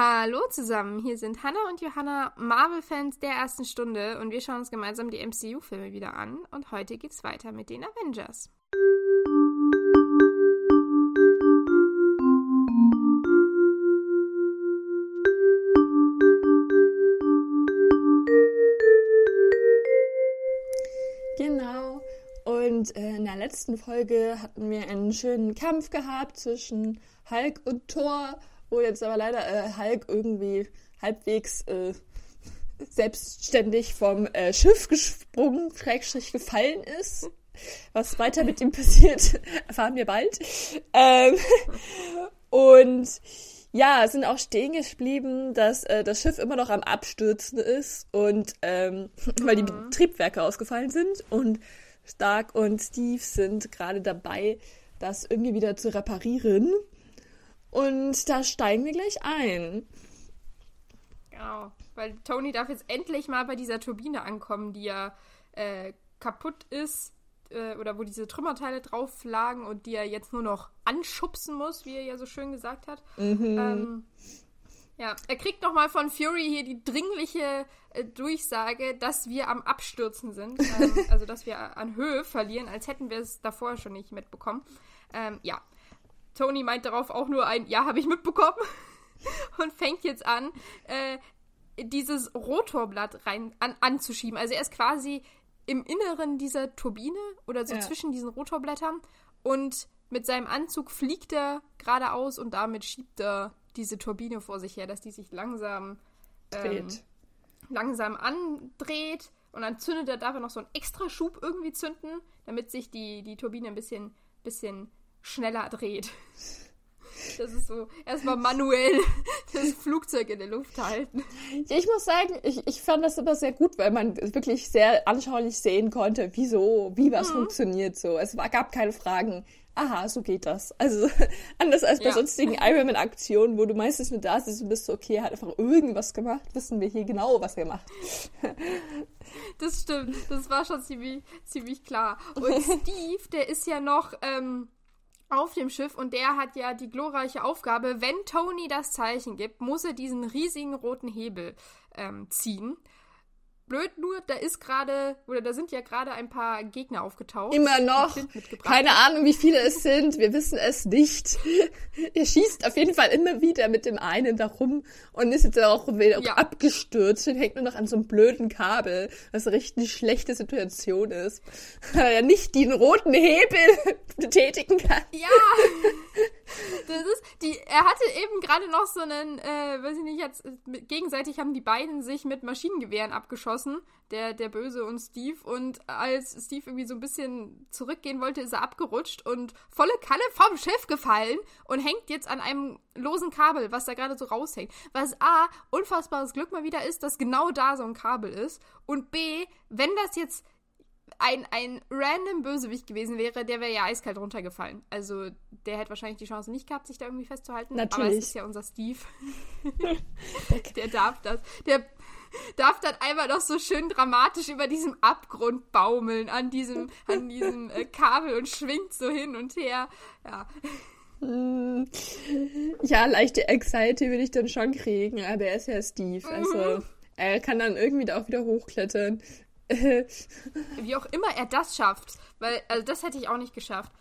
Hallo zusammen, hier sind Hannah und Johanna, Marvel-Fans der ersten Stunde und wir schauen uns gemeinsam die MCU-Filme wieder an und heute geht's weiter mit den Avengers. Genau. Und äh, in der letzten Folge hatten wir einen schönen Kampf gehabt zwischen Hulk und Thor wo jetzt aber leider äh, Hulk irgendwie halbwegs äh, selbstständig vom äh, Schiff gesprungen, schrägstrich gefallen ist. Was weiter mit ihm passiert, erfahren wir bald. Ähm, und ja, sind auch stehen geblieben, dass äh, das Schiff immer noch am Abstürzen ist und ähm, weil die mhm. Triebwerke ausgefallen sind und Stark und Steve sind gerade dabei, das irgendwie wieder zu reparieren. Und da steigen wir gleich ein. Genau, weil Tony darf jetzt endlich mal bei dieser Turbine ankommen, die ja äh, kaputt ist äh, oder wo diese Trümmerteile drauf lagen und die er jetzt nur noch anschubsen muss, wie er ja so schön gesagt hat. Mhm. Ähm, ja, er kriegt nochmal von Fury hier die dringliche äh, Durchsage, dass wir am Abstürzen sind. Ähm, also, dass wir an Höhe verlieren, als hätten wir es davor schon nicht mitbekommen. Ähm, ja, Tony meint darauf auch nur ein Ja, habe ich mitbekommen. und fängt jetzt an, äh, dieses Rotorblatt rein an, anzuschieben. Also er ist quasi im Inneren dieser Turbine oder so ja. zwischen diesen Rotorblättern und mit seinem Anzug fliegt er geradeaus und damit schiebt er diese Turbine vor sich her, dass die sich langsam ähm, langsam andreht und dann zündet er dafür noch so einen extra Schub irgendwie zünden, damit sich die, die Turbine ein bisschen, bisschen schneller dreht. Das ist so erstmal manuell das Flugzeug in der Luft halten. Ja, ich muss sagen, ich, ich fand das immer sehr gut, weil man wirklich sehr anschaulich sehen konnte, wieso, wie was mhm. funktioniert so. Es war, gab keine Fragen. Aha, so geht das. Also anders als bei ja. sonstigen Ironman-Aktionen, wo du meistens nur da sitzt und bist so, okay, er hat einfach irgendwas gemacht, wissen wir hier genau, was er macht. Das stimmt, das war schon ziemlich, ziemlich klar. Und Steve, der ist ja noch, ähm, auf dem Schiff und der hat ja die glorreiche Aufgabe, wenn Tony das Zeichen gibt, muss er diesen riesigen roten Hebel ähm, ziehen. Blöd nur, da ist gerade, oder da sind ja gerade ein paar Gegner aufgetaucht. Immer noch. Keine Ahnung, wie viele es sind. Wir wissen es nicht. er schießt auf jeden Fall immer wieder mit dem einen da rum und ist jetzt auch wieder ja. abgestürzt und hängt nur noch an so einem blöden Kabel, was eine richtig schlechte Situation ist. Weil er nicht den roten Hebel betätigen kann. Ja. Das ist, die, er hatte eben gerade noch so einen, äh, weiß ich nicht, jetzt, gegenseitig haben die beiden sich mit Maschinengewehren abgeschossen, der, der Böse und Steve. Und als Steve irgendwie so ein bisschen zurückgehen wollte, ist er abgerutscht und volle Kanne vom Schiff gefallen und hängt jetzt an einem losen Kabel, was da gerade so raushängt. Was A, unfassbares Glück mal wieder ist, dass genau da so ein Kabel ist. Und B, wenn das jetzt ein, ein random Bösewicht gewesen wäre, der wäre ja eiskalt runtergefallen. Also der hätte wahrscheinlich die Chance nicht gehabt, sich da irgendwie festzuhalten. Natürlich. Aber es ist ja unser Steve. der darf das. Der darf dann einmal noch so schön dramatisch über diesem Abgrund baumeln an diesem, an diesem äh, Kabel und schwingt so hin und her. Ja. Hm. Ja, leichte Anxiety würde ich dann schon kriegen, aber er ist ja Steve. Also, mhm. er kann dann irgendwie da auch wieder hochklettern. Wie auch immer er das schafft. Weil, also das hätte ich auch nicht geschafft.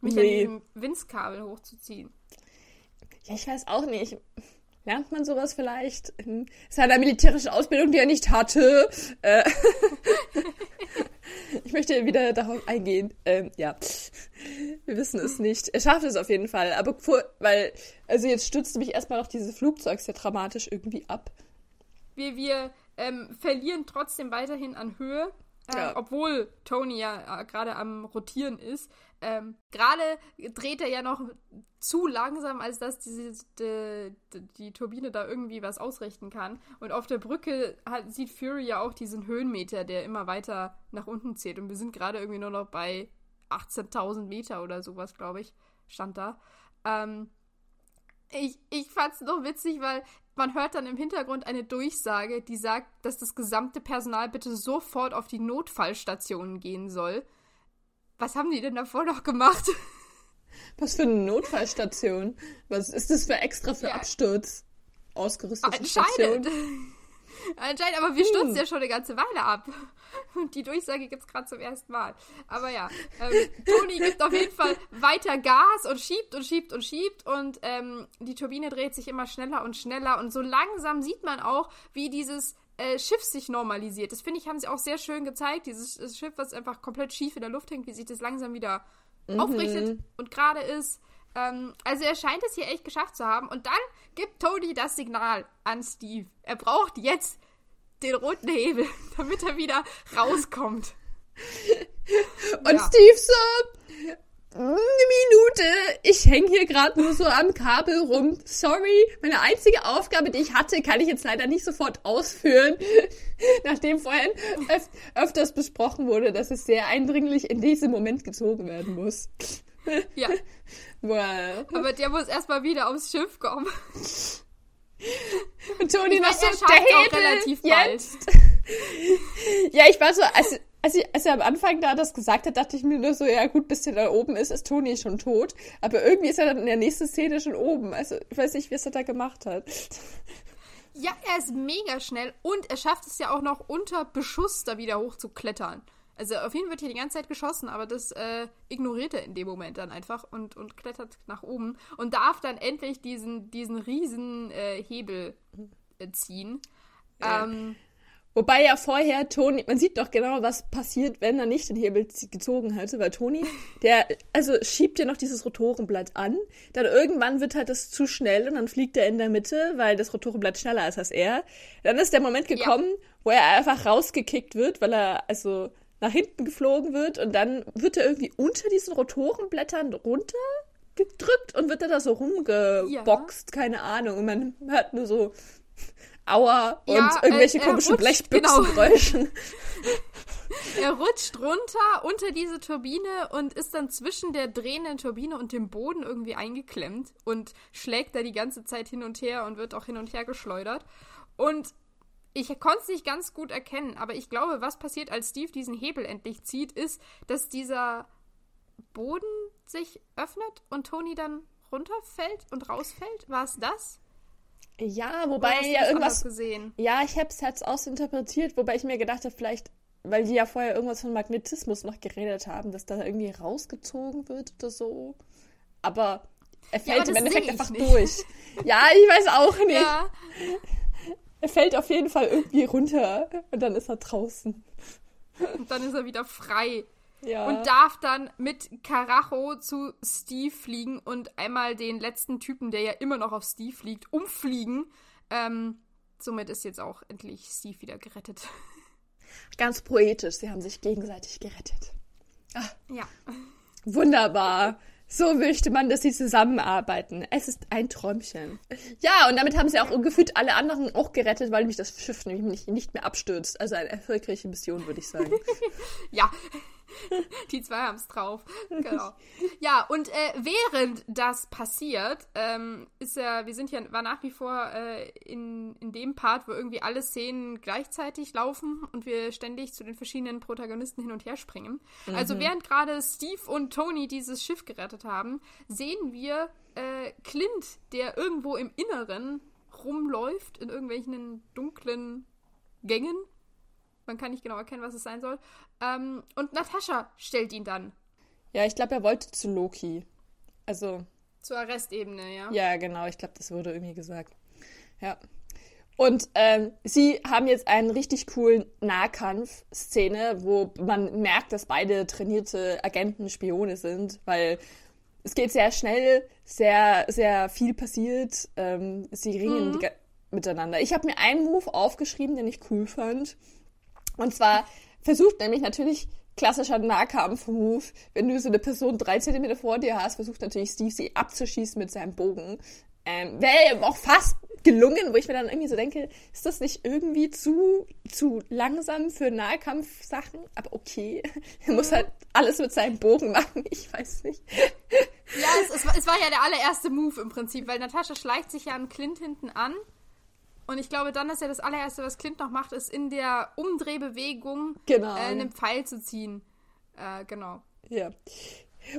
Mich nee. an diesem Winzkabel hochzuziehen. Ja, ich weiß auch nicht. Lernt man sowas vielleicht in seiner militärischen Ausbildung, die er nicht hatte? Äh, ich möchte wieder darauf eingehen. Ähm, ja, wir wissen es nicht. Er schafft es auf jeden Fall. Aber vor, weil, also jetzt stützte mich erstmal noch dieses Flugzeug sehr dramatisch irgendwie ab. Wir, wir ähm, verlieren trotzdem weiterhin an Höhe. Äh, ja. Obwohl Tony ja äh, gerade am Rotieren ist. Ähm, gerade dreht er ja noch zu langsam, als dass diese, die, die, Turbine da irgendwie was ausrichten kann. Und auf der Brücke hat, sieht Fury ja auch diesen Höhenmeter, der immer weiter nach unten zählt. Und wir sind gerade irgendwie nur noch bei 18.000 Meter oder sowas, glaube ich, stand da. Ähm, ich, ich fand es noch witzig, weil man hört dann im Hintergrund eine Durchsage, die sagt, dass das gesamte Personal bitte sofort auf die Notfallstationen gehen soll. Was haben die denn davor noch gemacht? Was für eine Notfallstation? Was ist das für extra für ja. Absturz? ausgerüsteten Anscheinend. Station. Anscheinend, aber wir stürzen hm. ja schon eine ganze Weile ab. Und die Durchsage gibt es gerade zum ersten Mal. Aber ja, ähm, Toni gibt auf jeden Fall weiter Gas und schiebt und schiebt und schiebt. Und ähm, die Turbine dreht sich immer schneller und schneller. Und so langsam sieht man auch, wie dieses äh, Schiff sich normalisiert. Das finde ich, haben sie auch sehr schön gezeigt. Dieses Schiff, was einfach komplett schief in der Luft hängt, wie sich das langsam wieder mhm. aufrichtet und gerade ist. Ähm, also er scheint es hier echt geschafft zu haben. Und dann gibt Tony das Signal an Steve. Er braucht jetzt den roten Hebel, damit er wieder rauskommt. Und ja. Steve so, eine Minute, ich hänge hier gerade nur so am Kabel rum. Sorry, meine einzige Aufgabe, die ich hatte, kann ich jetzt leider nicht sofort ausführen. Nachdem vorhin öf öfters besprochen wurde, dass es sehr eindringlich in diesem Moment gezogen werden muss. Ja. Well. Aber der muss erstmal wieder aufs Schiff kommen. Und Toni noch so, der Hebel relativ jetzt. ja, ich war so, als, als, ich, als er am Anfang da das gesagt hat, dachte ich mir nur so, ja gut, bis der da oben ist, ist Toni schon tot. Aber irgendwie ist er dann in der nächsten Szene schon oben. Also ich weiß nicht, wie es er da gemacht hat. Ja, er ist mega schnell und er schafft es ja auch noch unter Beschuss da wieder hochzuklettern. Also auf ihn wird hier die ganze Zeit geschossen, aber das äh, ignoriert er in dem Moment dann einfach und, und klettert nach oben und darf dann endlich diesen, diesen riesen äh, Hebel äh, ziehen. Ja. Ähm, Wobei ja vorher Toni, man sieht doch genau, was passiert, wenn er nicht den Hebel gezogen hätte, weil Toni, der, also schiebt ja noch dieses Rotorenblatt an, dann irgendwann wird halt das zu schnell und dann fliegt er in der Mitte, weil das Rotorenblatt schneller ist als er. Dann ist der Moment gekommen, ja. wo er einfach rausgekickt wird, weil er, also, nach hinten geflogen wird und dann wird er irgendwie unter diesen Rotorenblättern runtergedrückt und wird dann da so rumgeboxt, ja. keine Ahnung. Und man hört nur so Aua und ja, irgendwelche äh, komischen Blechbüchsengeräuschen. Genau. er rutscht runter unter diese Turbine und ist dann zwischen der drehenden Turbine und dem Boden irgendwie eingeklemmt und schlägt da die ganze Zeit hin und her und wird auch hin und her geschleudert. Und ich konnte es nicht ganz gut erkennen, aber ich glaube, was passiert, als Steve diesen Hebel endlich zieht, ist, dass dieser Boden sich öffnet und Tony dann runterfällt und rausfällt. War es das? Ja, wobei ja irgendwas. Gesehen? Ja, ich habe es jetzt ausinterpretiert, wobei ich mir gedacht habe, vielleicht, weil die ja vorher irgendwas von Magnetismus noch geredet haben, dass da irgendwie rausgezogen wird oder so. Aber er fällt ja, im Endeffekt einfach nicht. durch. Ja, ich weiß auch nicht. Ja. Er fällt auf jeden Fall irgendwie runter und dann ist er draußen. Und dann ist er wieder frei. Ja. Und darf dann mit Karacho zu Steve fliegen und einmal den letzten Typen, der ja immer noch auf Steve liegt, umfliegen. Ähm, somit ist jetzt auch endlich Steve wieder gerettet. Ganz poetisch, sie haben sich gegenseitig gerettet. Ach, ja. Wunderbar. So möchte man, dass sie zusammenarbeiten. Es ist ein Träumchen. Ja, und damit haben sie auch gefühlt alle anderen auch gerettet, weil nämlich das Schiff nämlich nicht mehr abstürzt. Also eine erfolgreiche Mission, würde ich sagen. ja, Die zwei haben es drauf. Genau. Ja, und äh, während das passiert, ähm, ist ja, wir sind ja, war nach wie vor äh, in, in dem Part, wo irgendwie alle Szenen gleichzeitig laufen und wir ständig zu den verschiedenen Protagonisten hin und her springen. Mhm. Also während gerade Steve und Tony dieses Schiff gerettet haben, sehen wir äh, Clint, der irgendwo im Inneren rumläuft, in irgendwelchen dunklen Gängen man kann nicht genau erkennen, was es sein soll. Ähm, und Natascha stellt ihn dann. Ja, ich glaube, er wollte zu Loki. Also. Zur Arrestebene, ja. Ja, genau. Ich glaube, das wurde irgendwie gesagt. Ja. Und ähm, sie haben jetzt einen richtig coolen Nahkampf-Szene, wo man merkt, dass beide trainierte Agenten Spione sind, weil es geht sehr schnell, sehr, sehr viel passiert. Ähm, sie ringen mhm. miteinander. Ich habe mir einen Move aufgeschrieben, den ich cool fand. Und zwar versucht nämlich natürlich klassischer Nahkampf-Move, wenn du so eine Person drei Zentimeter vor dir hast, versucht natürlich Steve sie abzuschießen mit seinem Bogen. Ähm, Wäre ihm auch fast gelungen, wo ich mir dann irgendwie so denke, ist das nicht irgendwie zu, zu langsam für Nahkampfsachen? Aber okay, er muss mhm. halt alles mit seinem Bogen machen, ich weiß nicht. Ja, es, es, es war ja der allererste Move im Prinzip, weil Natascha schleicht sich ja an Clint hinten an und ich glaube, dann ist ja das allererste, was Clint noch macht, ist in der Umdrehbewegung genau. äh, einen Pfeil zu ziehen. Äh, genau. Ja.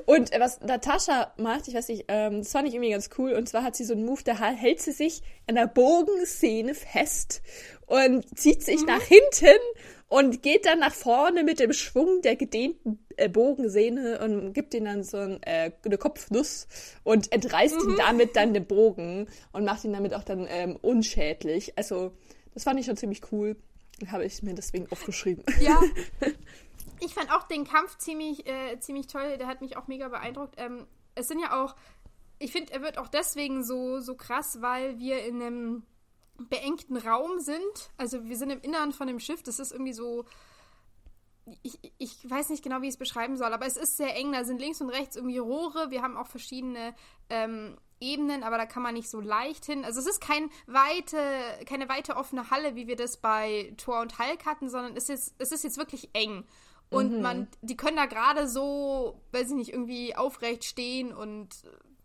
Und was Natascha macht, ich weiß nicht, ähm, das fand ich irgendwie ganz cool. Und zwar hat sie so einen Move, da hält sie sich an der Bogenszene fest und zieht sich mhm. nach hinten und geht dann nach vorne mit dem Schwung der gedehnten äh, Bogensehne und gibt ihn dann so ein, äh, eine Kopfnuss und entreißt mhm. ihn damit dann den Bogen und macht ihn damit auch dann ähm, unschädlich. Also, das fand ich schon ziemlich cool. Habe ich mir deswegen aufgeschrieben. Ja. Ich fand auch den Kampf ziemlich, äh, ziemlich toll. Der hat mich auch mega beeindruckt. Ähm, es sind ja auch, ich finde, er wird auch deswegen so, so krass, weil wir in einem beengten Raum sind. Also wir sind im Innern von dem Schiff. Das ist irgendwie so, ich, ich weiß nicht genau, wie ich es beschreiben soll, aber es ist sehr eng. Da sind links und rechts irgendwie Rohre. Wir haben auch verschiedene ähm, Ebenen, aber da kann man nicht so leicht hin. Also es ist kein weite, keine weite offene Halle, wie wir das bei Thor und Hulk hatten, sondern es ist, es ist jetzt wirklich eng. Und mhm. man, die können da gerade so, weiß ich nicht, irgendwie aufrecht stehen und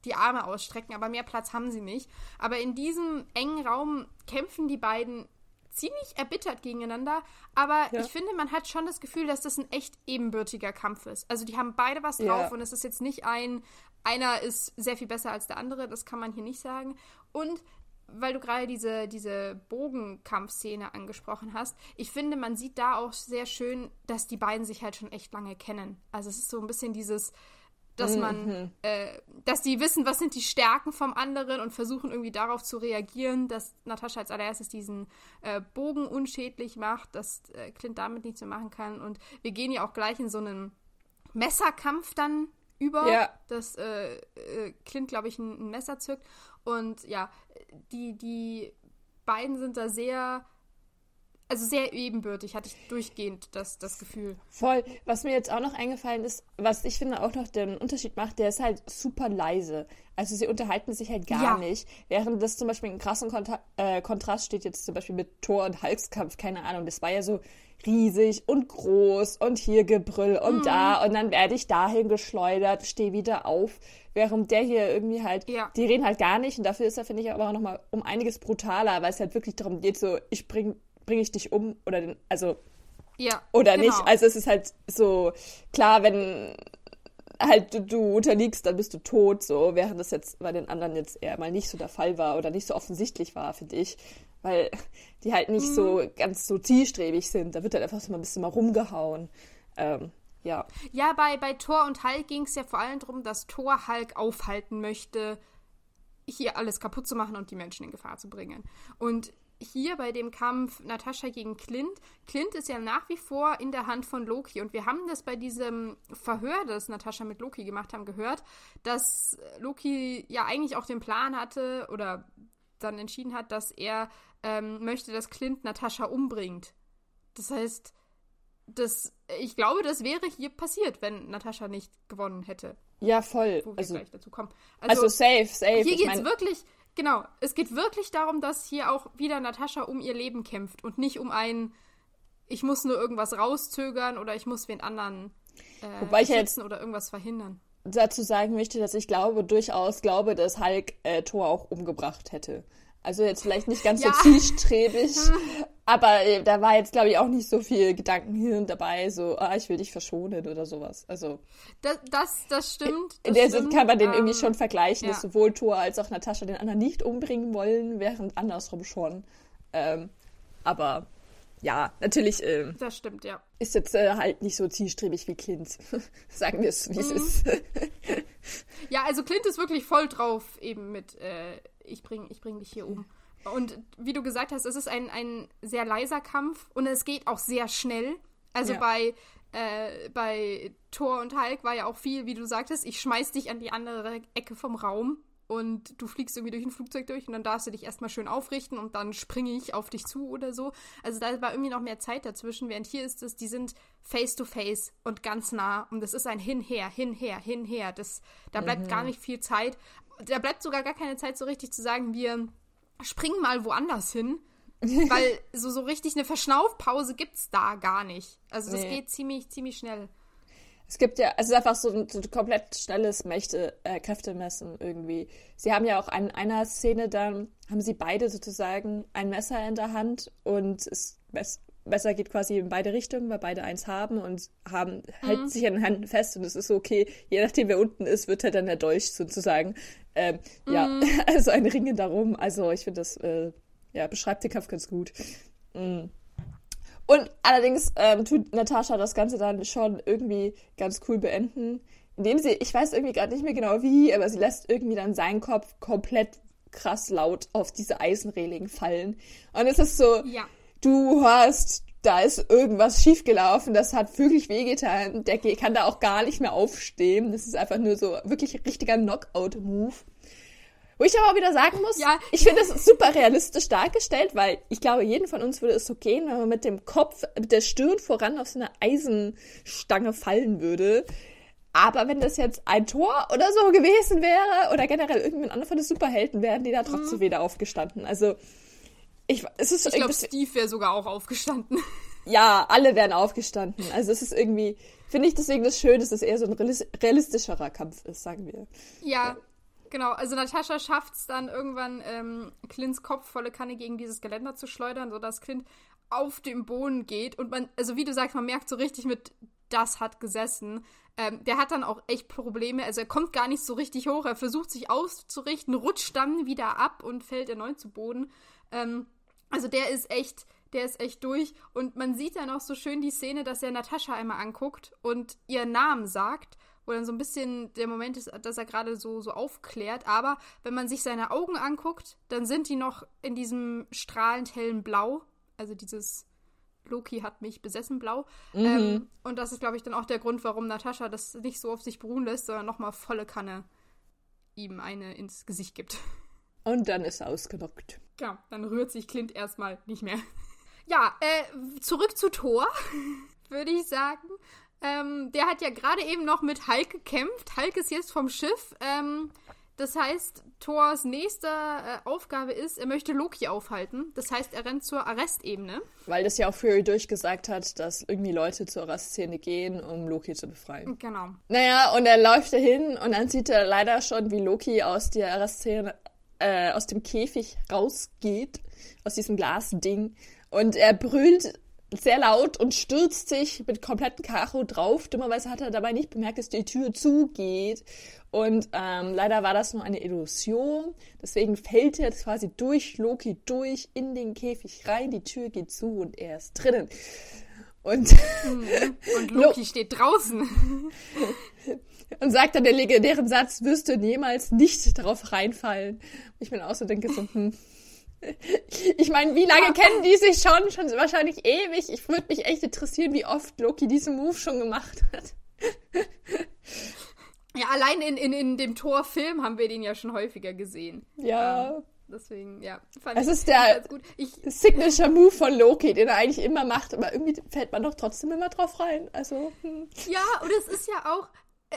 die Arme ausstrecken, aber mehr Platz haben sie nicht. Aber in diesem engen Raum kämpfen die beiden ziemlich erbittert gegeneinander, aber ja. ich finde, man hat schon das Gefühl, dass das ein echt ebenbürtiger Kampf ist. Also die haben beide was drauf ja. und es ist jetzt nicht ein, einer ist sehr viel besser als der andere, das kann man hier nicht sagen. Und weil du gerade diese, diese Bogenkampfszene angesprochen hast, ich finde, man sieht da auch sehr schön, dass die beiden sich halt schon echt lange kennen. Also es ist so ein bisschen dieses, dass man, mhm. äh, dass die wissen, was sind die Stärken vom anderen und versuchen irgendwie darauf zu reagieren, dass Natascha als allererstes diesen äh, Bogen unschädlich macht, dass äh, Clint damit nichts mehr machen kann. Und wir gehen ja auch gleich in so einen Messerkampf dann über, ja. dass äh, äh, Clint, glaube ich, ein, ein Messer zückt. Und ja, die, die beiden sind da sehr also sehr ebenbürtig, hatte ich durchgehend das, das Gefühl. Voll. Was mir jetzt auch noch eingefallen ist, was ich finde auch noch den Unterschied macht, der ist halt super leise. Also sie unterhalten sich halt gar ja. nicht. Während das zum Beispiel einen krassen Kontra äh, Kontrast steht jetzt zum Beispiel mit Thor und Halskampf, keine Ahnung. Das war ja so riesig und groß und hier Gebrüll und mhm. da und dann werde ich dahin geschleudert, stehe wieder auf. Während der hier irgendwie halt, ja. die reden halt gar nicht und dafür ist er, finde ich, aber auch nochmal um einiges brutaler, weil es halt wirklich darum geht, so, ich bring bringe ich dich um oder den, also ja, oder genau. nicht. Also es ist halt so klar, wenn halt du, du, unterliegst, dann bist du tot, so, während das jetzt bei den anderen jetzt eher mal nicht so der Fall war oder nicht so offensichtlich war, finde ich. Weil die halt nicht mhm. so ganz so zielstrebig sind. Da wird halt einfach so mal ein bisschen mal rumgehauen. Ähm, ja. Ja, bei, bei Thor und Hulk ging es ja vor allem darum, dass Thor Hulk aufhalten möchte, hier alles kaputt zu machen und die Menschen in Gefahr zu bringen. Und hier bei dem Kampf Natascha gegen Clint. Clint ist ja nach wie vor in der Hand von Loki und wir haben das bei diesem Verhör, das Natascha mit Loki gemacht haben, gehört, dass Loki ja eigentlich auch den Plan hatte oder dann entschieden hat, dass er ähm, möchte, dass Clint Natascha umbringt. Das heißt, das, ich glaube, das wäre hier passiert, wenn Natascha nicht gewonnen hätte. Ja, voll. Wo wir also, gleich dazu kommen. Also, also safe, safe. Hier geht es wirklich Genau, es geht wirklich darum, dass hier auch wieder Natascha um ihr Leben kämpft und nicht um ein, ich muss nur irgendwas rauszögern oder ich muss wen anderen äh, Wobei ich jetzt oder irgendwas verhindern. Dazu sagen möchte, dass ich glaube, durchaus glaube, dass Hulk äh, Thor auch umgebracht hätte. Also jetzt vielleicht nicht ganz ja. so zielstrebig, aber äh, da war jetzt, glaube ich, auch nicht so viel Gedankenhirn dabei, so, ah, ich will dich verschonen oder sowas. Also. Das, das, das stimmt. Das in der stimmt. kann man den irgendwie ähm, schon vergleichen, ja. dass sowohl Thor als auch Natascha den anderen nicht umbringen wollen, während andersrum schon. Ähm, aber ja, natürlich. Ähm, das stimmt, ja. Ist jetzt äh, halt nicht so zielstrebig wie Clint. Sagen wir es, wie es mhm. ist. ja, also Clint ist wirklich voll drauf, eben mit äh, ich bring, ich bring dich hier um. Und wie du gesagt hast, es ist ein, ein sehr leiser Kampf und es geht auch sehr schnell. Also ja. bei, äh, bei Thor und Hulk war ja auch viel, wie du sagtest, ich schmeiß dich an die andere Ecke vom Raum und du fliegst irgendwie durch ein Flugzeug durch und dann darfst du dich erstmal schön aufrichten und dann springe ich auf dich zu oder so. Also da war irgendwie noch mehr Zeit dazwischen, während hier ist es, die sind face to face und ganz nah und das ist ein Hinher, Hinher, Hinher. Das, da bleibt mhm. gar nicht viel Zeit da bleibt sogar gar keine Zeit so richtig zu sagen, wir springen mal woanders hin. weil so, so richtig eine Verschnaufpause gibt es da gar nicht. Also das nee. geht ziemlich, ziemlich schnell. Es gibt ja, es ist einfach so ein, so ein komplett schnelles Mächte, äh, Kräftemessen irgendwie. Sie haben ja auch in einer Szene dann, haben sie beide sozusagen ein Messer in der Hand und es Messer geht quasi in beide Richtungen, weil beide eins haben und haben, halten mhm. sich an den Händen fest und es ist so, okay, je nachdem wer unten ist, wird halt dann der Dolch sozusagen. Ähm, mhm. Ja, also ein Ringen darum. Also ich finde das, äh, ja, beschreibt den Kampf ganz gut. Mhm. Und allerdings ähm, tut Natascha das Ganze dann schon irgendwie ganz cool beenden, indem sie, ich weiß irgendwie gerade nicht mehr genau wie, aber sie lässt irgendwie dann seinen Kopf komplett krass laut auf diese Eisenreling fallen. Und es ist so, ja. du hörst, da ist irgendwas schiefgelaufen, das hat wirklich wehgetan. Der kann da auch gar nicht mehr aufstehen. Das ist einfach nur so wirklich ein richtiger Knockout-Move. Wo ich aber auch wieder sagen muss, ja. ich finde das super realistisch dargestellt, weil ich glaube, jeden von uns würde es so gehen, wenn man mit dem Kopf, mit der Stirn voran auf so eine Eisenstange fallen würde. Aber wenn das jetzt ein Tor oder so gewesen wäre, oder generell irgendein anderer von den Superhelden, wären die da trotzdem mhm. wieder aufgestanden. Also, ich, es ist ich glaube, Steve wäre sogar auch aufgestanden. Ja, alle wären aufgestanden. Also, es ist irgendwie, finde ich deswegen das Schöne, dass es eher so ein realistischerer Kampf ist, sagen wir. Ja, Genau, also Natascha schafft es dann irgendwann, ähm, Clints Kopf volle Kanne gegen dieses Geländer zu schleudern, sodass Clint auf dem Boden geht. Und man, also wie du sagst, man merkt so richtig mit, das hat gesessen. Ähm, der hat dann auch echt Probleme. Also er kommt gar nicht so richtig hoch. Er versucht sich auszurichten, rutscht dann wieder ab und fällt erneut zu Boden. Ähm, also der ist echt, der ist echt durch. Und man sieht dann auch so schön die Szene, dass er Natascha einmal anguckt und ihren Namen sagt. Wo dann so ein bisschen der Moment ist, dass er gerade so, so aufklärt. Aber wenn man sich seine Augen anguckt, dann sind die noch in diesem strahlend hellen Blau. Also dieses Loki hat mich besessen blau. Mhm. Ähm, und das ist, glaube ich, dann auch der Grund, warum Natascha das nicht so auf sich beruhen lässt, sondern nochmal volle Kanne ihm eine ins Gesicht gibt. Und dann ist er ausgenockt. Ja, dann rührt sich Clint erstmal nicht mehr. Ja, äh, zurück zu Thor, würde ich sagen. Ähm, der hat ja gerade eben noch mit Hulk gekämpft. Hulk ist jetzt vom Schiff. Ähm, das heißt, Thors nächste äh, Aufgabe ist, er möchte Loki aufhalten. Das heißt, er rennt zur Arrestebene. Weil das ja auch Fury durchgesagt hat, dass irgendwie Leute zur Arrestszene gehen, um Loki zu befreien. Genau. Naja, und er läuft dahin und dann sieht er leider schon, wie Loki aus der Arrestszene, äh, aus dem Käfig rausgeht, aus diesem Glasding. Und er brüllt sehr laut und stürzt sich mit kompletten Karo drauf. Dummerweise hat er dabei nicht bemerkt, dass die Tür zugeht. Und ähm, leider war das nur eine Illusion. Deswegen fällt er quasi durch Loki durch in den Käfig rein. Die Tür geht zu und er ist drinnen. Und, mhm. und Loki steht draußen. und sagt dann den legendären Satz, wirst du niemals nicht darauf reinfallen. Ich bin auch so denke so, hm. Ich meine, wie lange kennen die sich schon? Schon wahrscheinlich ewig. Ich würde mich echt interessieren, wie oft Loki diesen Move schon gemacht hat. Ja, allein in, in, in dem Torfilm haben wir den ja schon häufiger gesehen. Ja. Ähm, deswegen, ja. Fand es ist der ich, Signature Move von Loki, den er eigentlich immer macht, aber irgendwie fällt man doch trotzdem immer drauf rein. Also. Hm. Ja, und es ist ja auch,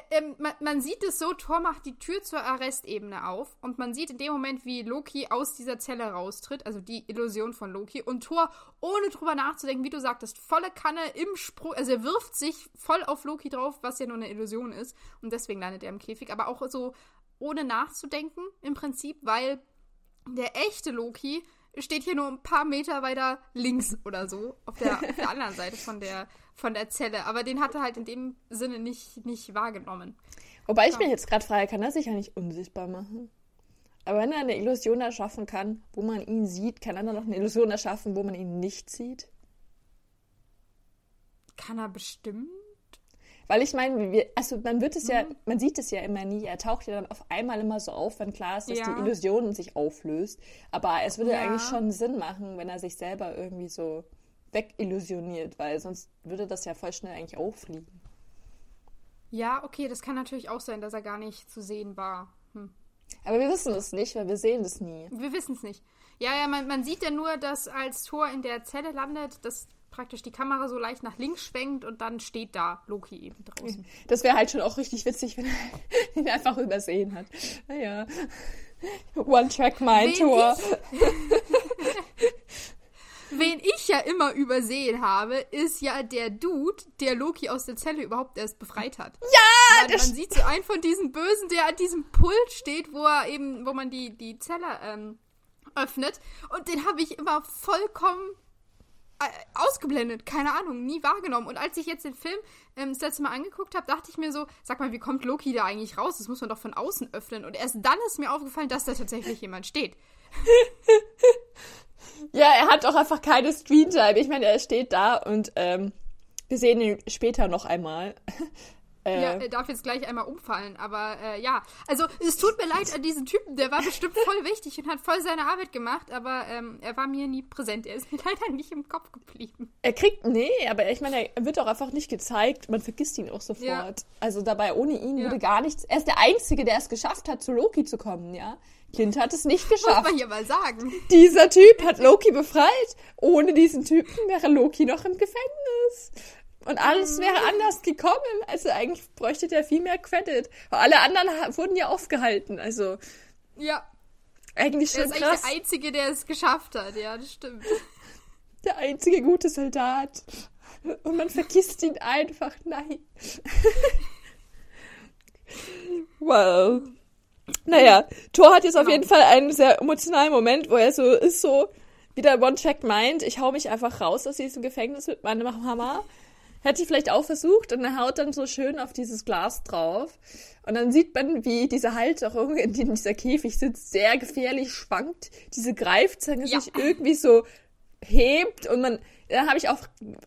ähm, man, man, sieht es so, Thor macht die Tür zur Arrestebene auf und man sieht in dem Moment, wie Loki aus dieser Zelle raustritt, also die Illusion von Loki. Und Thor, ohne drüber nachzudenken, wie du sagtest, volle Kanne im Sprung, also er wirft sich voll auf Loki drauf, was ja nur eine Illusion ist. Und deswegen landet er im Käfig, aber auch so ohne nachzudenken im Prinzip, weil der echte Loki steht hier nur ein paar Meter weiter links oder so, auf der, auf der anderen Seite von der, von der Zelle. Aber den hat er halt in dem Sinne nicht, nicht wahrgenommen. Wobei ich ja. mir jetzt gerade frage, kann er sich ja nicht unsichtbar machen? Aber wenn er eine Illusion erschaffen kann, wo man ihn sieht, kann er dann noch eine Illusion erschaffen, wo man ihn nicht sieht? Kann er bestimmt? Weil ich meine, also man wird es mhm. ja, man sieht es ja immer nie. Er taucht ja dann auf einmal immer so auf, wenn klar ist, dass ja. die Illusion sich auflöst. Aber es würde ja. eigentlich schon Sinn machen, wenn er sich selber irgendwie so wegillusioniert, weil sonst würde das ja voll schnell eigentlich auffliegen. Ja, okay, das kann natürlich auch sein, dass er gar nicht zu sehen war. Hm. Aber wir wissen es nicht, weil wir sehen es nie. Wir wissen es nicht. Ja, ja, man, man sieht ja nur, dass als Thor in der Zelle landet, dass praktisch die Kamera so leicht nach links schwenkt und dann steht da Loki eben draußen. Das wäre halt schon auch richtig witzig, wenn er ihn einfach übersehen hat. Naja. One Track Mind Tour. Wen ich ja immer übersehen habe, ist ja der Dude, der Loki aus der Zelle überhaupt erst befreit hat. Ja! Man, man sieht so einen von diesen Bösen, der an diesem Pult steht, wo er eben, wo man die, die Zelle ähm, öffnet. Und den habe ich immer vollkommen äh, ausgeblendet, keine Ahnung, nie wahrgenommen. Und als ich jetzt den Film ähm, das letzte Mal angeguckt habe, dachte ich mir so, sag mal, wie kommt Loki da eigentlich raus? Das muss man doch von außen öffnen. Und erst dann ist mir aufgefallen, dass da tatsächlich jemand steht. ja, er hat auch einfach keine Screentime. Ich meine, er steht da und ähm, wir sehen ihn später noch einmal. Äh, ja, er darf jetzt gleich einmal umfallen, aber äh, ja. Also, es tut mir leid an diesen Typen, der war bestimmt voll wichtig und hat voll seine Arbeit gemacht, aber ähm, er war mir nie präsent. Er ist mir leider nicht im Kopf geblieben. Er kriegt, nee, aber ich meine, er wird auch einfach nicht gezeigt. Man vergisst ihn auch sofort. Ja. Also, dabei, ohne ihn ja. würde gar nichts. Er ist der Einzige, der es geschafft hat, zu Loki zu kommen, ja. Clint hat es nicht geschafft. Muss man hier mal sagen. Dieser Typ hat Loki befreit. Ohne diesen Typen wäre Loki noch im Gefängnis. Und alles wäre anders gekommen. Also eigentlich bräuchte der viel mehr Credit. Weil alle anderen wurden ja aufgehalten. Also. Ja. Eigentlich schon er ist krass. eigentlich der Einzige, der es geschafft hat. Ja, das stimmt. Der einzige gute Soldat. Und man vergisst ihn einfach. Nein. wow. Naja, Thor hat jetzt genau. auf jeden Fall einen sehr emotionalen Moment, wo er so ist so, wie der One-Track meint, ich hau mich einfach raus aus diesem Gefängnis mit meiner Mama Hätte ich vielleicht auch versucht und er haut dann so schön auf dieses Glas drauf. Und dann sieht man, wie diese Halterung, in der dieser Käfig sitzt, sehr gefährlich schwankt. Diese Greifzange ja. sich irgendwie so hebt und man, da habe ich auch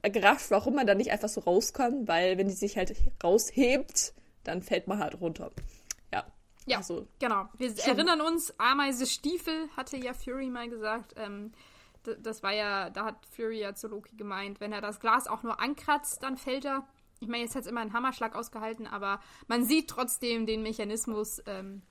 gerafft, warum man da nicht einfach so rauskommt, weil wenn die sich halt raushebt, dann fällt man halt runter. Ja. Also, genau. Wir erinnern uns, Ameise Stiefel hatte ja Fury mal gesagt. Ähm, das war ja, da hat Fury ja zu Loki gemeint, wenn er das Glas auch nur ankratzt, dann fällt er. Ich meine, jetzt hat es immer einen Hammerschlag ausgehalten, aber man sieht trotzdem den Mechanismus, ähm,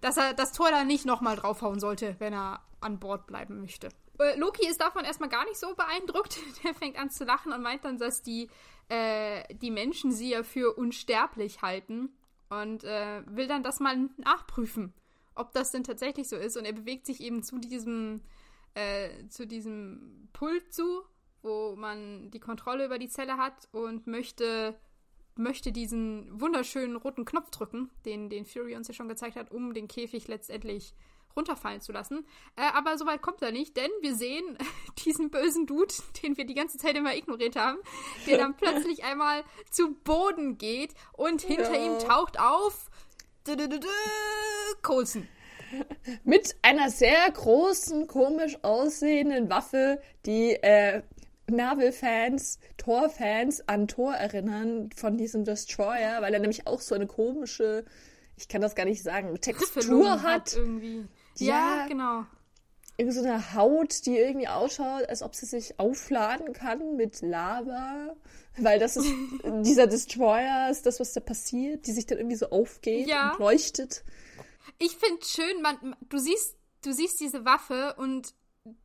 dass er das Tor da nicht nochmal draufhauen sollte, wenn er an Bord bleiben möchte. Äh, Loki ist davon erstmal gar nicht so beeindruckt. Der fängt an zu lachen und meint dann, dass die, äh, die Menschen sie ja für unsterblich halten und äh, will dann das mal nachprüfen, ob das denn tatsächlich so ist. Und er bewegt sich eben zu diesem äh, zu diesem Pult zu, wo man die Kontrolle über die Zelle hat und möchte, möchte diesen wunderschönen roten Knopf drücken, den, den Fury uns ja schon gezeigt hat, um den Käfig letztendlich runterfallen zu lassen. Äh, aber soweit kommt er nicht, denn wir sehen diesen bösen Dude, den wir die ganze Zeit immer ignoriert haben, der dann plötzlich einmal zu Boden geht und hinter ja. ihm taucht auf Coulson. Mit einer sehr großen, komisch aussehenden Waffe, die äh, Marvel-Fans, Thor-Fans an Thor erinnern von diesem Destroyer, weil er nämlich auch so eine komische, ich kann das gar nicht sagen, Textur hat. hat irgendwie. Ja, ja, genau. Irgendwie so eine Haut, die irgendwie ausschaut, als ob sie sich aufladen kann mit Lava. Weil das ist, dieser Destroyer ist das, was da passiert, die sich dann irgendwie so aufgeht ja. und leuchtet ich finde schön, man, du siehst, du siehst diese Waffe und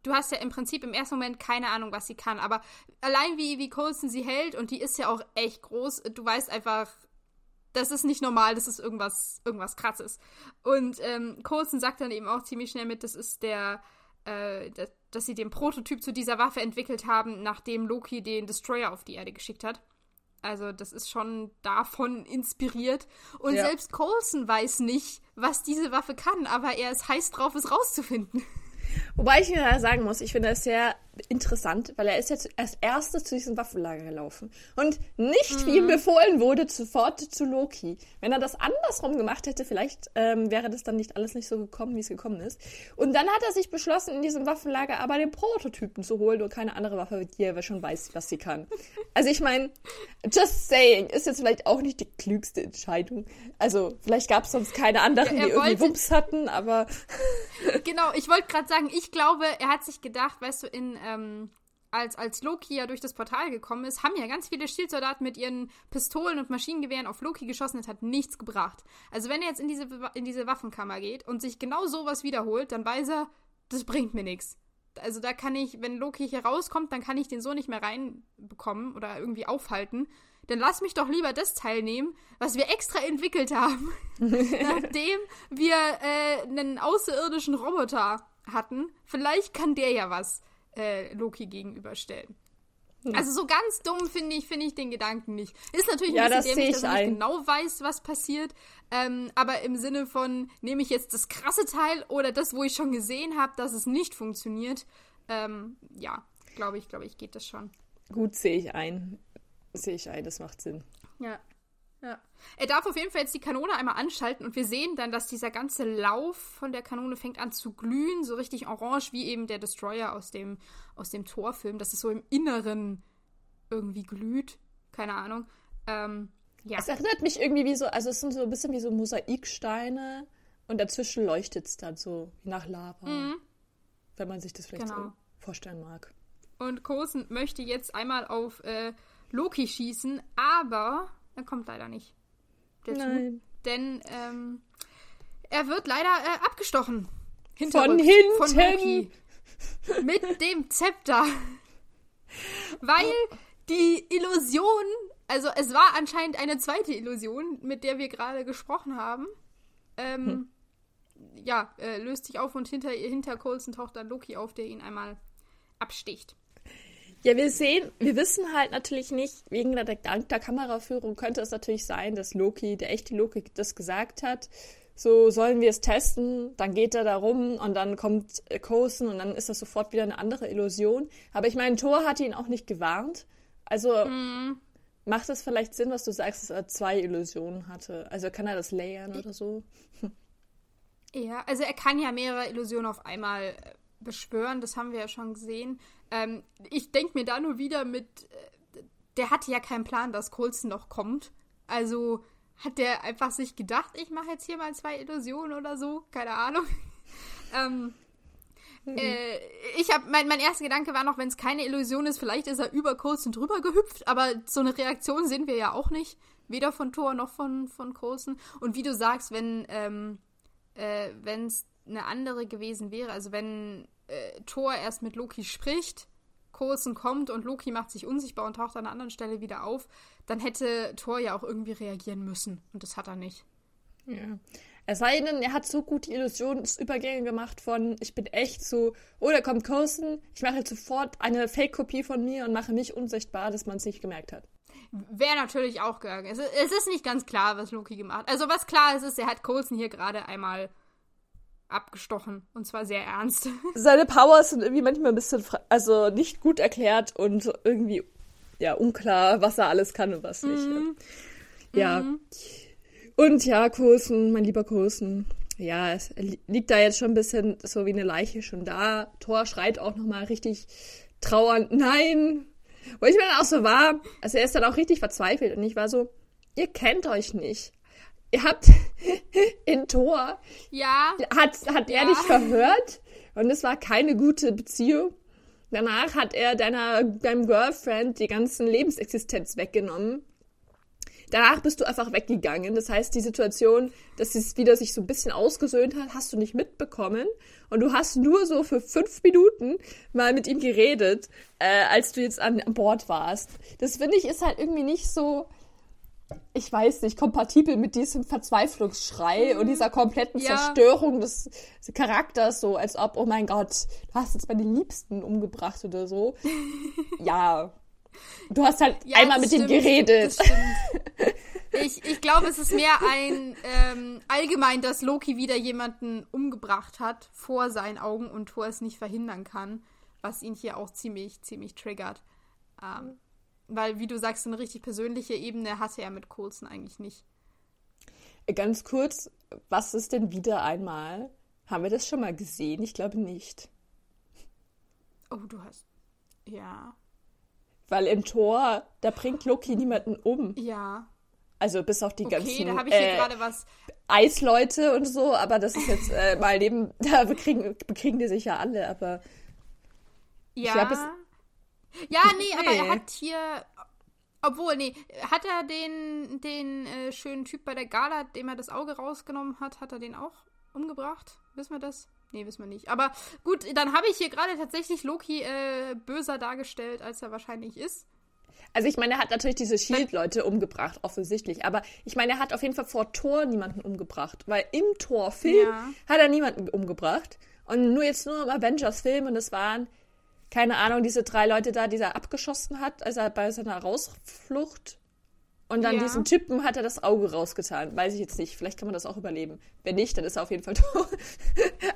du hast ja im Prinzip im ersten Moment keine Ahnung, was sie kann, aber allein wie, wie Coulson sie hält und die ist ja auch echt groß, du weißt einfach, das ist nicht normal, das ist irgendwas, irgendwas krasses. Und ähm, Coulson sagt dann eben auch ziemlich schnell mit, das ist der, äh, dass, dass sie den Prototyp zu dieser Waffe entwickelt haben, nachdem Loki den Destroyer auf die Erde geschickt hat. Also das ist schon davon inspiriert. Und ja. selbst Coulson weiß nicht, was diese Waffe kann, aber er ist heiß drauf, es rauszufinden. Wobei ich mir sagen muss, ich finde das sehr interessant, weil er ist jetzt als erstes zu diesem Waffenlager gelaufen. Und nicht, mhm. wie ihm mhm. befohlen wurde, sofort zu Loki. Wenn er das andersrum gemacht hätte, vielleicht ähm, wäre das dann nicht alles nicht so gekommen, wie es gekommen ist. Und dann hat er sich beschlossen, in diesem Waffenlager aber den Prototypen zu holen und keine andere Waffe, die er schon weiß, was sie kann. Also ich meine, just saying, ist jetzt vielleicht auch nicht die klügste Entscheidung. Also vielleicht gab es sonst keine anderen, ja, die irgendwie Wumms hatten, aber... genau, ich wollte gerade sagen, ich glaube, er hat sich gedacht, weißt du, in ähm, als, als Loki ja durch das Portal gekommen ist, haben ja ganz viele Schildsoldaten mit ihren Pistolen und Maschinengewehren auf Loki geschossen. Das hat nichts gebracht. Also wenn er jetzt in diese, in diese Waffenkammer geht und sich genau sowas wiederholt, dann weiß er, das bringt mir nichts. Also da kann ich, wenn Loki hier rauskommt, dann kann ich den so nicht mehr reinbekommen oder irgendwie aufhalten. Dann lass mich doch lieber das teilnehmen, was wir extra entwickelt haben, nachdem wir äh, einen außerirdischen Roboter hatten. Vielleicht kann der ja was äh, Loki gegenüberstellen. Hm. Also so ganz dumm finde ich, finde ich den Gedanken nicht. Ist natürlich ein ja, bisschen dämlich, dass man nicht genau weiß, was passiert. Ähm, aber im Sinne von, nehme ich jetzt das krasse Teil oder das, wo ich schon gesehen habe, dass es nicht funktioniert, ähm, ja. glaube ich, glaube ich, geht das schon. Gut, sehe ich ein. Sehe ich ein, das macht Sinn. Ja. Ja. Er darf auf jeden Fall jetzt die Kanone einmal anschalten und wir sehen dann, dass dieser ganze Lauf von der Kanone fängt an zu glühen, so richtig orange, wie eben der Destroyer aus dem, aus dem Torfilm, dass es so im Inneren irgendwie glüht. Keine Ahnung. Ähm, ja. Es erinnert mich irgendwie wie so, also es sind so ein bisschen wie so Mosaiksteine und dazwischen leuchtet es dann so nach Lava. Mhm. Wenn man sich das vielleicht genau. so vorstellen mag. Und Kosen möchte jetzt einmal auf äh, Loki schießen, aber er kommt leider nicht dazu. Nein. Denn ähm, er wird leider äh, abgestochen. Von hinten. Von Loki. Mit dem Zepter. Weil die Illusion, also es war anscheinend eine zweite Illusion, mit der wir gerade gesprochen haben. Ähm, hm. Ja, äh, löst sich auf und hinter, hinter Coulson taucht dann Loki auf, der ihn einmal absticht. Ja, wir sehen, wir wissen halt natürlich nicht, wegen der, der Kameraführung könnte es natürlich sein, dass Loki, der echte Loki, das gesagt hat. So sollen wir es testen, dann geht er da rum und dann kommt Coulson und dann ist das sofort wieder eine andere Illusion. Aber ich meine, Thor hatte ihn auch nicht gewarnt. Also mhm. macht es vielleicht Sinn, was du sagst, dass er zwei Illusionen hatte. Also kann er das layern oder so? Ja, also er kann ja mehrere Illusionen auf einmal äh, beschwören, das haben wir ja schon gesehen. Ähm, ich denke mir da nur wieder mit, äh, der hatte ja keinen Plan, dass Colson noch kommt. Also hat der einfach sich gedacht, ich mache jetzt hier mal zwei Illusionen oder so, keine Ahnung. ähm, mhm. äh, ich habe mein, mein erster Gedanke war noch, wenn es keine Illusion ist, vielleicht ist er über Colson drüber gehüpft, aber so eine Reaktion sehen wir ja auch nicht, weder von Thor noch von von Coulson. Und wie du sagst, wenn ähm, äh, wenn es eine andere gewesen wäre, also wenn äh, Thor erst mit Loki spricht, Coulson kommt und Loki macht sich unsichtbar und taucht an einer anderen Stelle wieder auf, dann hätte Thor ja auch irgendwie reagieren müssen. Und das hat er nicht. Ja. Es sei denn, er hat so gute Illusionsübergänge gemacht von, ich bin echt so, oh, da kommt Coulson, ich mache jetzt sofort eine Fake-Kopie von mir und mache mich unsichtbar, dass man es nicht gemerkt hat. Wäre natürlich auch gegangen. Es, es, ist nicht ganz klar, was Loki gemacht hat. Also was klar ist, ist, er hat Coulson hier gerade einmal abgestochen. Und zwar sehr ernst. Seine Powers sind irgendwie manchmal ein bisschen, also nicht gut erklärt und irgendwie, ja, unklar, was er alles kann und was nicht. Mhm. Ja. Mhm. Und ja, Coulson, mein lieber Coulson. Ja, es liegt da jetzt schon ein bisschen so wie eine Leiche schon da. Thor schreit auch nochmal richtig trauernd, nein. Wo ich mir dann auch so war, also er ist dann auch richtig verzweifelt und ich war so, ihr kennt euch nicht ihr habt in Tor, ja, hat, hat er dich verhört und es war keine gute Beziehung. Danach hat er deiner, deinem Girlfriend die ganzen Lebensexistenz weggenommen. Danach bist du einfach weggegangen. Das heißt, die Situation, dass es wieder sich so ein bisschen ausgesöhnt hat, hast du nicht mitbekommen. Und du hast nur so für fünf Minuten mal mit ihm geredet, äh, als du jetzt an, an Bord warst. Das finde ich ist halt irgendwie nicht so ich weiß nicht, kompatibel mit diesem Verzweiflungsschrei mhm. und dieser kompletten ja. Zerstörung des Charakters, so als ob, oh mein Gott, du hast jetzt meine Liebsten umgebracht oder so. ja. Du hast halt ja, einmal mit stimmt, ihm geredet. ich, ich glaube, es ist mehr ein ähm, allgemein, dass Loki wieder jemanden umgebracht hat vor seinen Augen und Thor es nicht verhindern kann, was ihn hier auch ziemlich, ziemlich triggert. Ähm, weil, wie du sagst, eine richtig persönliche Ebene hatte er mit Coulson eigentlich nicht. Ganz kurz, was ist denn wieder einmal? Haben wir das schon mal gesehen? Ich glaube nicht. Oh, du hast. Ja. Weil im Tor, da bringt Loki niemanden um. Ja. Also bis auf die okay, ganzen. Da ich hier äh, gerade was. Eisleute und so, aber das ist jetzt äh, mal neben. Da bekriegen, bekriegen die sich ja alle, aber. Ja. Ich glaub, es, ja, nee, aber er hat hier. Obwohl, nee, hat er den, den äh, schönen Typ bei der Gala, dem er das Auge rausgenommen hat, hat er den auch umgebracht? Wissen wir das? Nee, wissen wir nicht. Aber gut, dann habe ich hier gerade tatsächlich Loki äh, böser dargestellt, als er wahrscheinlich ist. Also ich meine, er hat natürlich diese Shield-Leute umgebracht, offensichtlich. Aber ich meine, er hat auf jeden Fall vor Tor niemanden umgebracht. Weil im Tor-Film ja. hat er niemanden umgebracht. Und nur jetzt nur im Avengers-Film und es waren keine Ahnung, diese drei Leute da, die er abgeschossen hat, als er bei seiner Rausflucht. Und dann ja. diesem Typen hat er das Auge rausgetan. Weiß ich jetzt nicht. Vielleicht kann man das auch überleben. Wenn nicht, dann ist er auf jeden Fall tot.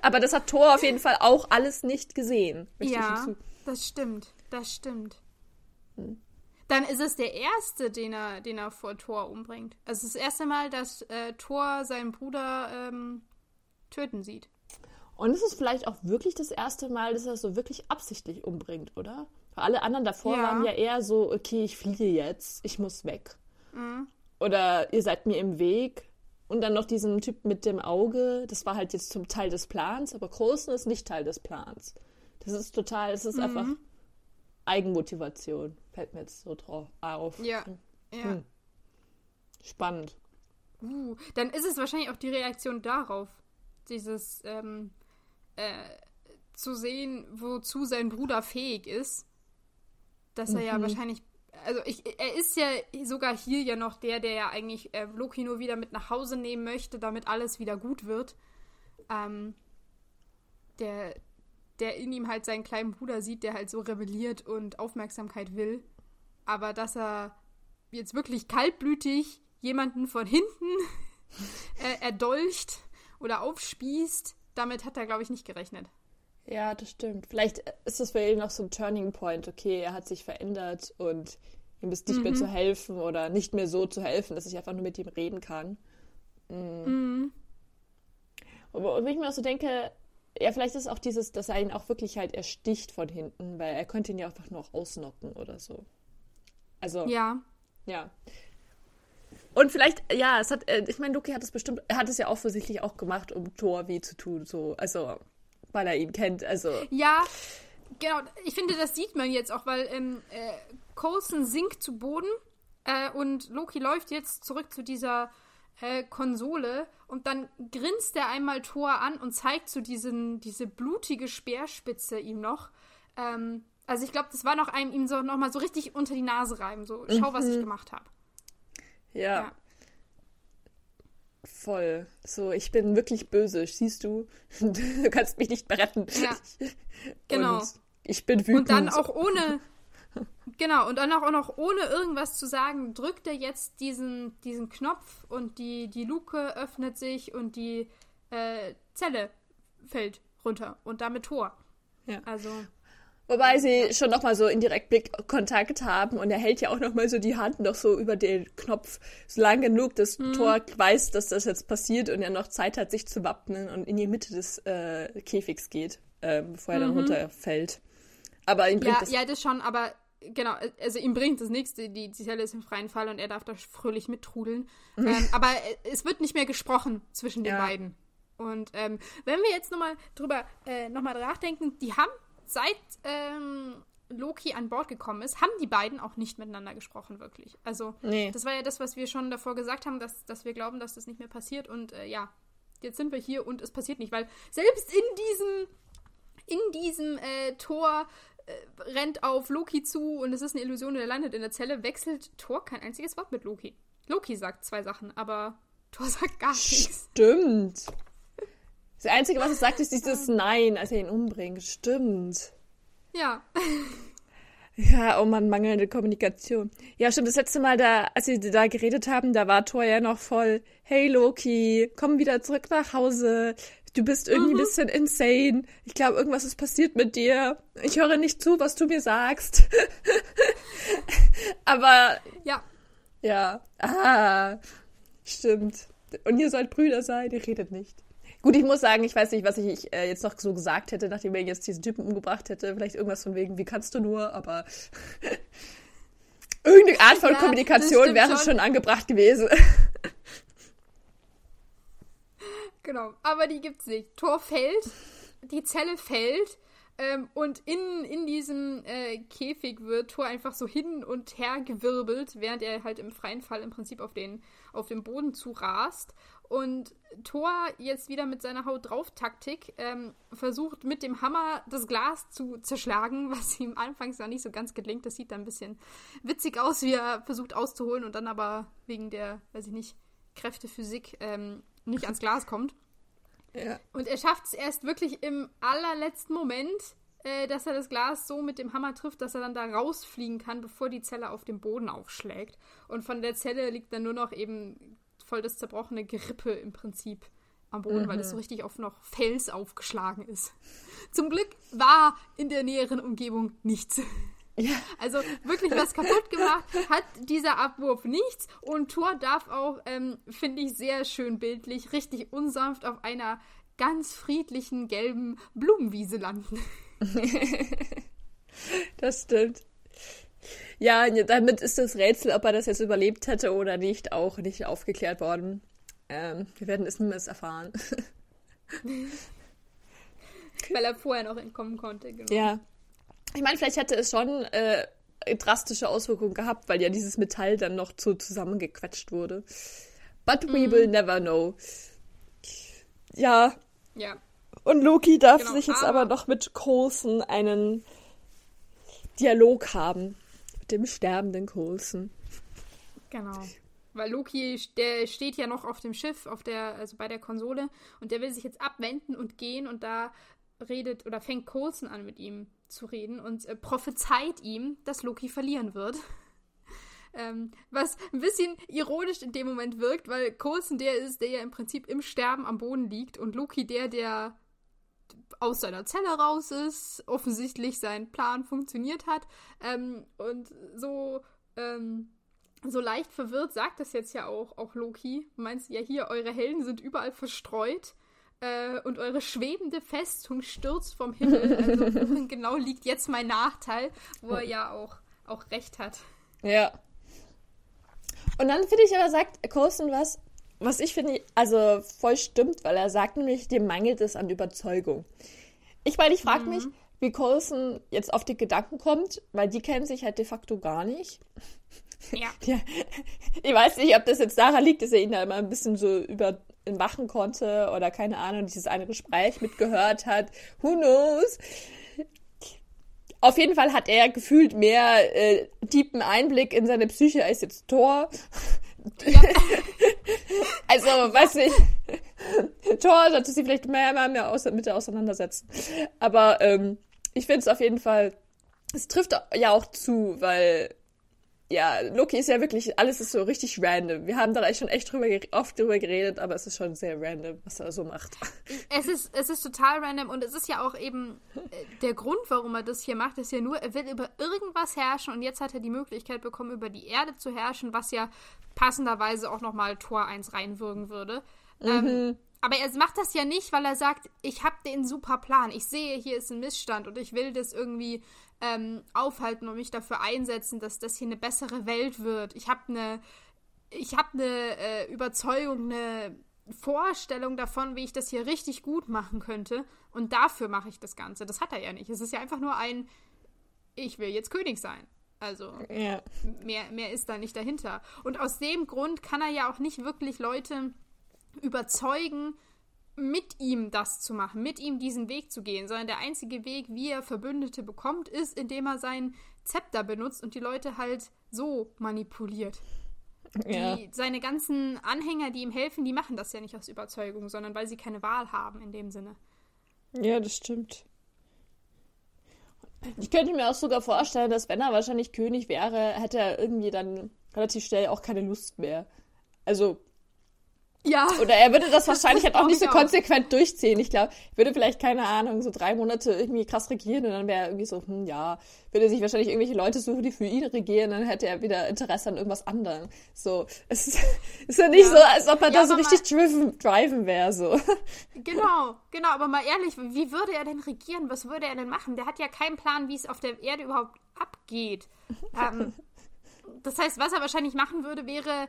Aber das hat Thor auf jeden Fall auch alles nicht gesehen. Ja, das stimmt. Das stimmt. Hm. Dann ist es der erste, den er, den er vor Thor umbringt. Also das erste Mal, dass äh, Thor seinen Bruder ähm, töten sieht. Und es ist vielleicht auch wirklich das erste Mal, dass er so wirklich absichtlich umbringt, oder? Weil alle anderen davor ja. waren ja eher so, okay, ich fliege jetzt, ich muss weg. Mhm. Oder ihr seid mir im Weg. Und dann noch diesen Typ mit dem Auge, das war halt jetzt zum Teil des Plans, aber Großen ist nicht Teil des Plans. Das ist total, es ist mhm. einfach Eigenmotivation, fällt mir jetzt so drauf auf. Ja. ja. Hm. Spannend. Uh, dann ist es wahrscheinlich auch die Reaktion darauf, dieses ähm, äh, zu sehen, wozu sein Bruder fähig ist, dass er mhm. ja wahrscheinlich also ich, er ist ja sogar hier ja noch der, der ja eigentlich äh, Loki nur wieder mit nach Hause nehmen möchte, damit alles wieder gut wird. Ähm, der, der in ihm halt seinen kleinen Bruder sieht, der halt so rebelliert und Aufmerksamkeit will. Aber dass er jetzt wirklich kaltblütig jemanden von hinten äh, erdolcht oder aufspießt, damit hat er, glaube ich, nicht gerechnet. Ja, das stimmt. Vielleicht ist das für ihn noch so ein Turning Point. Okay, er hat sich verändert und ihm ist nicht mhm. mehr zu helfen oder nicht mehr so zu helfen, dass ich einfach nur mit ihm reden kann. Mhm. Mhm. Und wenn ich mir auch so denke, ja, vielleicht ist auch dieses, dass er ihn auch wirklich halt ersticht von hinten, weil er könnte ihn ja einfach nur ausnocken oder so. Also. Ja. Ja. Und vielleicht, ja, es hat, äh, ich meine, Loki hat es bestimmt, er hat es ja offensichtlich auch gemacht, um Thor weh zu tun, so, also weil er ihn kennt. Also. Ja, genau. Ich finde, das sieht man jetzt auch, weil ähm, äh, Coulson sinkt zu Boden äh, und Loki läuft jetzt zurück zu dieser äh, Konsole und dann grinst er einmal Thor an und zeigt so diesen, diese blutige Speerspitze ihm noch. Ähm, also ich glaube, das war noch einem ihm so nochmal so richtig unter die Nase reiben. So, schau, mhm. was ich mhm. gemacht habe. Ja. ja. Voll. So, ich bin wirklich böse, siehst du? Du kannst mich nicht mehr retten. Ja. Genau. Und ich bin wütend. Und dann auch ohne. Genau, und dann auch noch ohne irgendwas zu sagen, drückt er jetzt diesen, diesen Knopf und die, die Luke öffnet sich und die äh, Zelle fällt runter und damit Tor. Ja. Also. Wobei sie schon nochmal so indirekt Blickkontakt haben und er hält ja auch nochmal so die Hand noch so über den Knopf, so lang genug, dass mhm. Thor weiß, dass das jetzt passiert und er noch Zeit hat, sich zu wappnen und in die Mitte des äh, Käfigs geht, äh, bevor er dann mhm. runterfällt. Aber ihm bringt ja, das. Ja, das schon, aber genau, also ihm bringt das nichts, die, die Zelle ist im freien Fall und er darf da fröhlich mittrudeln. Mhm. Ähm, aber es wird nicht mehr gesprochen zwischen den ja. beiden. Und ähm, wenn wir jetzt nochmal drüber äh, nochmal nachdenken, die haben seit ähm, Loki an Bord gekommen ist, haben die beiden auch nicht miteinander gesprochen, wirklich. Also, nee. das war ja das, was wir schon davor gesagt haben, dass, dass wir glauben, dass das nicht mehr passiert. Und äh, ja, jetzt sind wir hier und es passiert nicht, weil selbst in diesem, in diesem äh, Tor äh, rennt auf Loki zu und es ist eine Illusion und er landet in der Zelle, wechselt Thor kein einziges Wort mit Loki. Loki sagt zwei Sachen, aber Thor sagt gar nichts. Stimmt. Das Einzige, was es sagt, ist dieses Nein, als er ihn umbringt. Stimmt. Ja. Ja, oh man, mangelnde Kommunikation. Ja, stimmt, das letzte Mal, da, als sie da geredet haben, da war Thor ja noch voll, hey Loki, komm wieder zurück nach Hause. Du bist irgendwie mhm. ein bisschen insane. Ich glaube, irgendwas ist passiert mit dir. Ich höre nicht zu, was du mir sagst. Aber. Ja. Ja. Ah. Stimmt. Und ihr sollt Brüder sein, ihr redet nicht. Gut, ich muss sagen, ich weiß nicht, was ich äh, jetzt noch so gesagt hätte, nachdem er jetzt diesen Typen umgebracht hätte. Vielleicht irgendwas von wegen, wie kannst du nur, aber irgendeine Art von ja, Kommunikation wäre schon. schon angebracht gewesen. genau, aber die gibt's nicht. Tor fällt, die Zelle fällt ähm, und in, in diesem äh, Käfig wird Tor einfach so hin und her gewirbelt, während er halt im freien Fall im Prinzip auf den, auf den Boden zu rast. Und Thor jetzt wieder mit seiner Haut drauf Taktik ähm, versucht mit dem Hammer das Glas zu zerschlagen, was ihm anfangs noch nicht so ganz gelingt. Das sieht dann ein bisschen witzig aus, wie er versucht auszuholen und dann aber wegen der, weiß ich nicht, Kräftephysik ähm, nicht ans Glas kommt. Ja. Und er schafft es erst wirklich im allerletzten Moment, äh, dass er das Glas so mit dem Hammer trifft, dass er dann da rausfliegen kann, bevor die Zelle auf dem Boden aufschlägt. Und von der Zelle liegt dann nur noch eben voll das zerbrochene Gerippe im Prinzip am Boden, mhm. weil es so richtig auf noch Fels aufgeschlagen ist. Zum Glück war in der näheren Umgebung nichts. Ja. Also wirklich was kaputt gemacht hat dieser Abwurf nichts. Und Thor darf auch, ähm, finde ich sehr schön bildlich, richtig unsanft auf einer ganz friedlichen gelben Blumenwiese landen. das stimmt. Ja, damit ist das Rätsel, ob er das jetzt überlebt hätte oder nicht, auch nicht aufgeklärt worden. Ähm, wir werden es niemals erfahren. Weil er vorher noch entkommen konnte, genau. Ja. Ich meine, vielleicht hätte es schon äh, drastische Auswirkungen gehabt, weil ja dieses Metall dann noch zu zusammengequetscht wurde. But we mm. will never know. Ja. Ja. Und Loki darf genau, sich jetzt aber, aber noch mit Coulson einen Dialog haben. Dem sterbenden Coulson. Genau. Weil Loki, der steht ja noch auf dem Schiff, auf der, also bei der Konsole, und der will sich jetzt abwenden und gehen und da redet oder fängt Coulson an mit ihm zu reden und äh, prophezeit ihm, dass Loki verlieren wird. ähm, was ein bisschen ironisch in dem Moment wirkt, weil Coulson der ist, der ja im Prinzip im Sterben am Boden liegt und Loki der, der aus seiner Zelle raus ist, offensichtlich sein Plan funktioniert hat ähm, und so ähm, so leicht verwirrt sagt das jetzt ja auch, auch Loki. Du meinst ja hier, eure Helden sind überall verstreut äh, und eure schwebende Festung stürzt vom Himmel. Also genau liegt jetzt mein Nachteil, wo er ja auch, auch recht hat. Ja. Und dann finde ich aber, sagt Coulson was, was ich finde, also voll stimmt, weil er sagt nämlich, dem mangelt es an Überzeugung. Ich meine, ich frage mhm. mich, wie Coulson jetzt auf die Gedanken kommt, weil die kennen sich halt de facto gar nicht. Ja. ja. Ich weiß nicht, ob das jetzt daran liegt, dass er ihn da immer ein bisschen so über machen konnte oder keine Ahnung, dieses eine Gespräch mitgehört hat. Who knows? Auf jeden Fall hat er gefühlt mehr äh, tiefen Einblick in seine Psyche als jetzt Thor. Also, weiß nicht. Thor sollte sich vielleicht mehr, mehr, mehr aus, mit auseinandersetzen. Aber ähm, ich finde es auf jeden Fall, es trifft ja auch zu, weil ja, Loki ist ja wirklich, alles ist so richtig random. Wir haben da schon echt drüber, oft drüber geredet, aber es ist schon sehr random, was er so macht. Es ist, es ist total random und es ist ja auch eben äh, der Grund, warum er das hier macht, ist ja nur, er will über irgendwas herrschen und jetzt hat er die Möglichkeit bekommen, über die Erde zu herrschen, was ja passenderweise auch nochmal Tor 1 reinwirken würde. Ähm, mhm. Ähm, aber er macht das ja nicht, weil er sagt, ich habe den super Plan. Ich sehe, hier ist ein Missstand und ich will das irgendwie ähm, aufhalten und mich dafür einsetzen, dass das hier eine bessere Welt wird. Ich habe eine, ich habe eine äh, Überzeugung, eine Vorstellung davon, wie ich das hier richtig gut machen könnte. Und dafür mache ich das Ganze. Das hat er ja nicht. Es ist ja einfach nur ein, ich will jetzt König sein. Also ja. mehr, mehr ist da nicht dahinter. Und aus dem Grund kann er ja auch nicht wirklich Leute überzeugen, mit ihm das zu machen, mit ihm diesen Weg zu gehen, sondern der einzige Weg, wie er Verbündete bekommt, ist, indem er sein Zepter benutzt und die Leute halt so manipuliert. Ja. Die, seine ganzen Anhänger, die ihm helfen, die machen das ja nicht aus Überzeugung, sondern weil sie keine Wahl haben in dem Sinne. Ja, das stimmt. Ich könnte mir auch sogar vorstellen, dass wenn er wahrscheinlich König wäre, hätte er irgendwie dann relativ schnell auch keine Lust mehr. Also ja. Oder er würde das wahrscheinlich halt auch nicht so auch. konsequent durchziehen. Ich glaube, würde vielleicht, keine Ahnung, so drei Monate irgendwie krass regieren und dann wäre er irgendwie so, hm, ja, würde sich wahrscheinlich irgendwelche Leute suchen, die für ihn regieren, dann hätte er wieder Interesse an irgendwas anderem. So, es ist, ist ja nicht ja. so, als ob er ja, da so richtig driven, driven wäre, so. Genau, genau, aber mal ehrlich, wie würde er denn regieren? Was würde er denn machen? Der hat ja keinen Plan, wie es auf der Erde überhaupt abgeht. ähm, das heißt, was er wahrscheinlich machen würde, wäre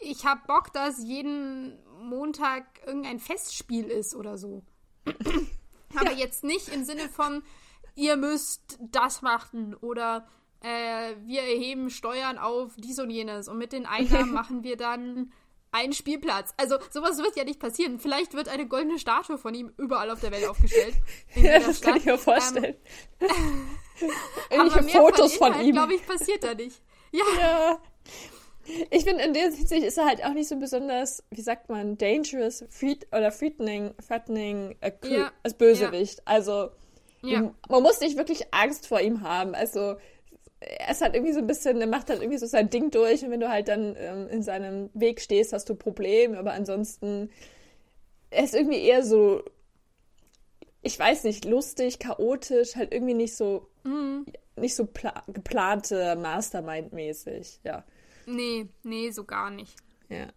ich habe Bock, dass jeden Montag irgendein Festspiel ist oder so. Aber ja. jetzt nicht im Sinne von, ihr müsst das machen oder äh, wir erheben Steuern auf dies und jenes und mit den Einnahmen machen wir dann einen Spielplatz. Also sowas wird ja nicht passieren. Vielleicht wird eine goldene Statue von ihm überall auf der Welt aufgestellt. ja, das Stadt. kann ich mir vorstellen. Ähm, Irgendwelche Fotos von, Inhalt, ihm. glaube ich, passiert da nicht. Ja. ja. Ich finde, in der Hinsicht ist er halt auch nicht so besonders, wie sagt man, dangerous fried oder threatening, threatening äh, ja. als Bösewicht. Ja. Also, ja. man muss nicht wirklich Angst vor ihm haben. Also, er ist halt irgendwie so ein bisschen, er macht halt irgendwie so sein Ding durch und wenn du halt dann ähm, in seinem Weg stehst, hast du Probleme. Aber ansonsten, er ist irgendwie eher so, ich weiß nicht, lustig, chaotisch, halt irgendwie nicht so, mhm. nicht so geplante Mastermind-mäßig, ja. Nee, nee, so gar nicht. Ja.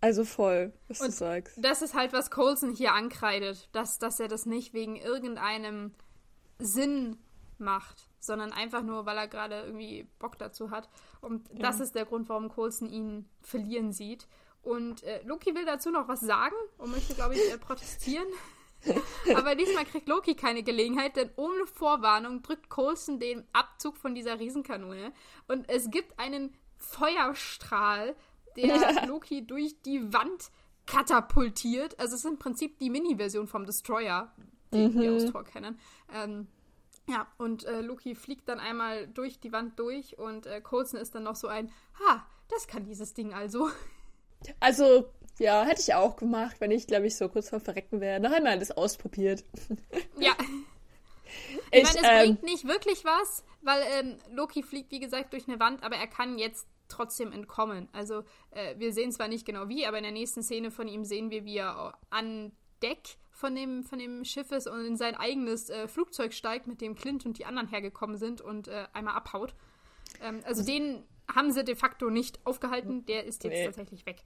Also voll, was Und du sagst. Das ist halt, was Colson hier ankreidet, dass, dass er das nicht wegen irgendeinem Sinn macht, sondern einfach nur, weil er gerade irgendwie Bock dazu hat. Und ja. das ist der Grund, warum Colson ihn verlieren sieht. Und äh, Loki will dazu noch was sagen und möchte, glaube ich, äh, protestieren. Aber diesmal kriegt Loki keine Gelegenheit, denn ohne Vorwarnung drückt Coulson den Abzug von dieser Riesenkanone und es gibt einen Feuerstrahl, der. Loki durch die Wand katapultiert. Also es ist im Prinzip die Mini-Version vom Destroyer, den mhm. wir aus Tor kennen. Ähm, ja, und äh, Loki fliegt dann einmal durch die Wand durch und äh, Coulson ist dann noch so ein, ha, das kann dieses Ding also. Also ja, hätte ich auch gemacht, wenn ich, glaube ich, so kurz vor Verrecken wäre. Noch einmal das ausprobiert. Ja. Ich, ich meine, es ähm, bringt nicht wirklich was, weil ähm, Loki fliegt, wie gesagt, durch eine Wand, aber er kann jetzt trotzdem entkommen. Also äh, wir sehen zwar nicht genau wie, aber in der nächsten Szene von ihm sehen wir, wie er an Deck von dem, von dem Schiff ist und in sein eigenes äh, Flugzeug steigt, mit dem Clint und die anderen hergekommen sind und äh, einmal abhaut. Ähm, also den haben sie de facto nicht aufgehalten, der ist jetzt nee. tatsächlich weg.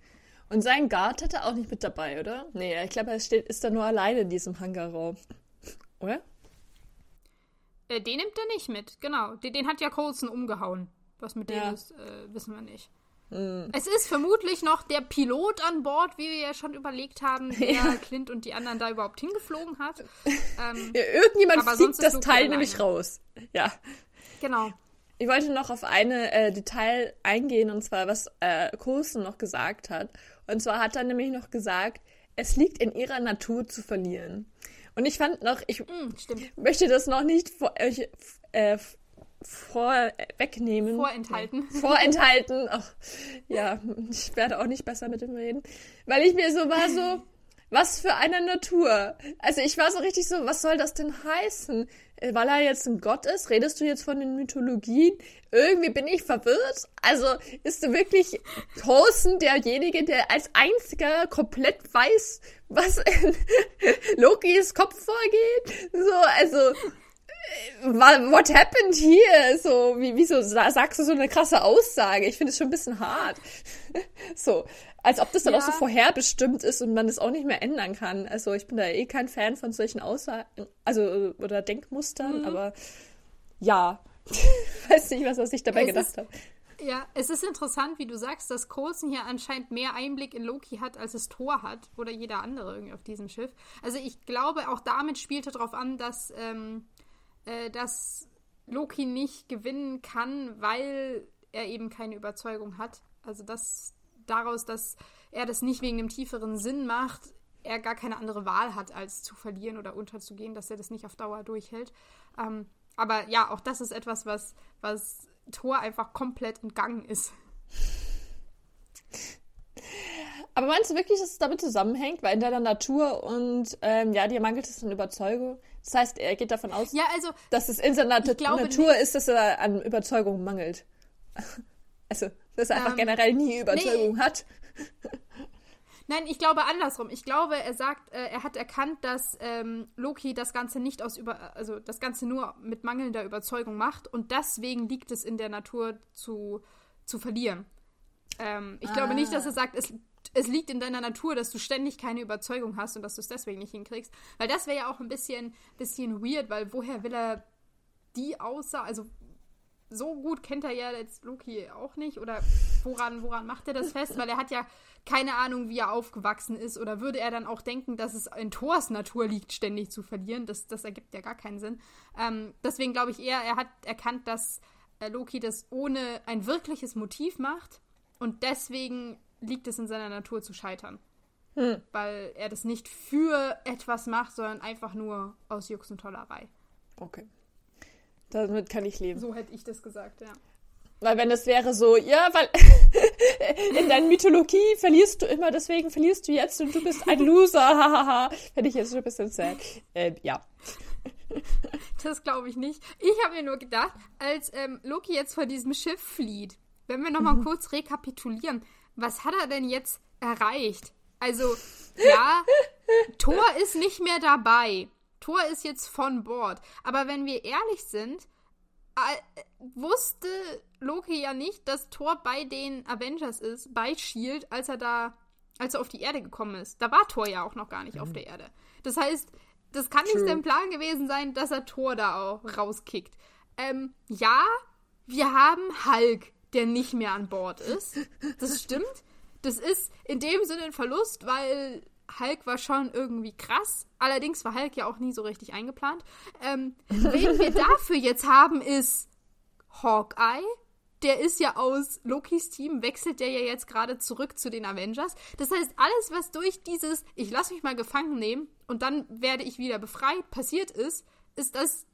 Und sein Guard hat er auch nicht mit dabei, oder? Nee, ich glaube, er steht, ist da nur alleine in diesem Hangarraum. Oder? Äh, den nimmt er nicht mit, genau. Den, den hat ja Colson umgehauen. Was mit ja. dem ist, äh, wissen wir nicht. Mhm. Es ist vermutlich noch der Pilot an Bord, wie wir ja schon überlegt haben, der ja. Clint und die anderen da überhaupt hingeflogen hat. Ähm, ja, irgendjemand fliegt das Teil nämlich raus. Ja. Genau. Ich wollte noch auf eine äh, Detail eingehen, und zwar, was äh, Coulson noch gesagt hat. Und zwar hat er nämlich noch gesagt, es liegt in ihrer Natur zu verlieren. Und ich fand noch, ich mm, möchte das noch nicht vor, äh, äh vorwegnehmen. Vorenthalten. Vorenthalten. Ach, ja, ich werde auch nicht besser mit dem reden. Weil ich mir so war, so, was für eine Natur. Also ich war so richtig so, was soll das denn heißen? Äh, weil er jetzt ein Gott ist? Redest du jetzt von den Mythologien? Irgendwie bin ich verwirrt. Also ist du wirklich Thorsten derjenige, der als einziger komplett weiß, was in Lokis Kopf vorgeht? So, also what happened here? So, wie, wieso sagst du so eine krasse Aussage? Ich finde es schon ein bisschen hart. so, als ob das dann ja. auch so vorherbestimmt ist und man es auch nicht mehr ändern kann. Also, ich bin da eh kein Fan von solchen Aussagen, also, oder Denkmustern, mhm. aber ja. Weiß nicht, was er sich dabei es gedacht hat. Ja, es ist interessant, wie du sagst, dass Coulson hier anscheinend mehr Einblick in Loki hat, als es Thor hat oder jeder andere irgendwie auf diesem Schiff. Also ich glaube, auch damit spielt er darauf an, dass ähm, äh, dass Loki nicht gewinnen kann, weil er eben keine Überzeugung hat. Also dass daraus, dass er das nicht wegen einem tieferen Sinn macht, er gar keine andere Wahl hat, als zu verlieren oder unterzugehen, dass er das nicht auf Dauer durchhält. Ähm, aber ja, auch das ist etwas, was, was Thor einfach komplett entgangen ist. Aber meinst du wirklich, dass es damit zusammenhängt? Weil in deiner Natur und ähm, ja, dir mangelt es an Überzeugung. Das heißt, er geht davon aus, ja, also, dass es in seiner Natur nicht. ist, dass er an Überzeugung mangelt. Also, dass er ähm, einfach generell nie Überzeugung nee. hat. Nein, ich glaube andersrum. Ich glaube, er sagt, äh, er hat erkannt, dass ähm, Loki das Ganze nicht aus über, also das Ganze nur mit mangelnder Überzeugung macht und deswegen liegt es in der Natur zu, zu verlieren. Ähm, ich ah. glaube nicht, dass er ah. sagt, es es liegt in deiner Natur, dass du ständig keine Überzeugung hast und dass du es deswegen nicht hinkriegst. Weil das wäre ja auch ein bisschen, bisschen weird, weil woher will er die aussah, also so gut kennt er ja jetzt Loki auch nicht oder woran, woran macht er das fest? Weil er hat ja keine Ahnung, wie er aufgewachsen ist oder würde er dann auch denken, dass es in Thors Natur liegt, ständig zu verlieren? Das, das ergibt ja gar keinen Sinn. Ähm, deswegen glaube ich eher, er hat erkannt, dass äh, Loki das ohne ein wirkliches Motiv macht und deswegen liegt es in seiner Natur zu scheitern. Hm. Weil er das nicht für etwas macht, sondern einfach nur aus Jux und Tollerei. Okay. Damit kann ich leben. So hätte ich das gesagt, ja. Weil wenn es wäre so, ja, weil in deiner Mythologie verlierst du immer, deswegen verlierst du jetzt und du bist ein Loser, hahaha, hätte ich jetzt schon ein bisschen sad. Äh, ja. Das glaube ich nicht. Ich habe mir nur gedacht, als ähm, Loki jetzt vor diesem Schiff flieht, wenn wir nochmal mhm. kurz rekapitulieren, was hat er denn jetzt erreicht? Also, ja, Thor ist nicht mehr dabei. Thor ist jetzt von Bord. Aber wenn wir ehrlich sind, wusste Loki ja nicht, dass Thor bei den Avengers ist, bei Shield, als er da, als er auf die Erde gekommen ist. Da war Thor ja auch noch gar nicht mhm. auf der Erde. Das heißt, das kann True. nicht sein Plan gewesen sein, dass er Thor da auch rauskickt. Ähm, ja, wir haben Hulk, der nicht mehr an Bord ist. Das stimmt. Das ist in dem Sinne ein Verlust, weil Hulk war schon irgendwie krass. Allerdings war Hulk ja auch nie so richtig eingeplant. Ähm, wen wir dafür jetzt haben, ist Hawkeye. Der ist ja aus Lokis Team, wechselt der ja jetzt gerade zurück zu den Avengers. Das heißt, alles, was durch dieses Ich lass mich mal gefangen nehmen und dann werde ich wieder befreit passiert ist, ist, dass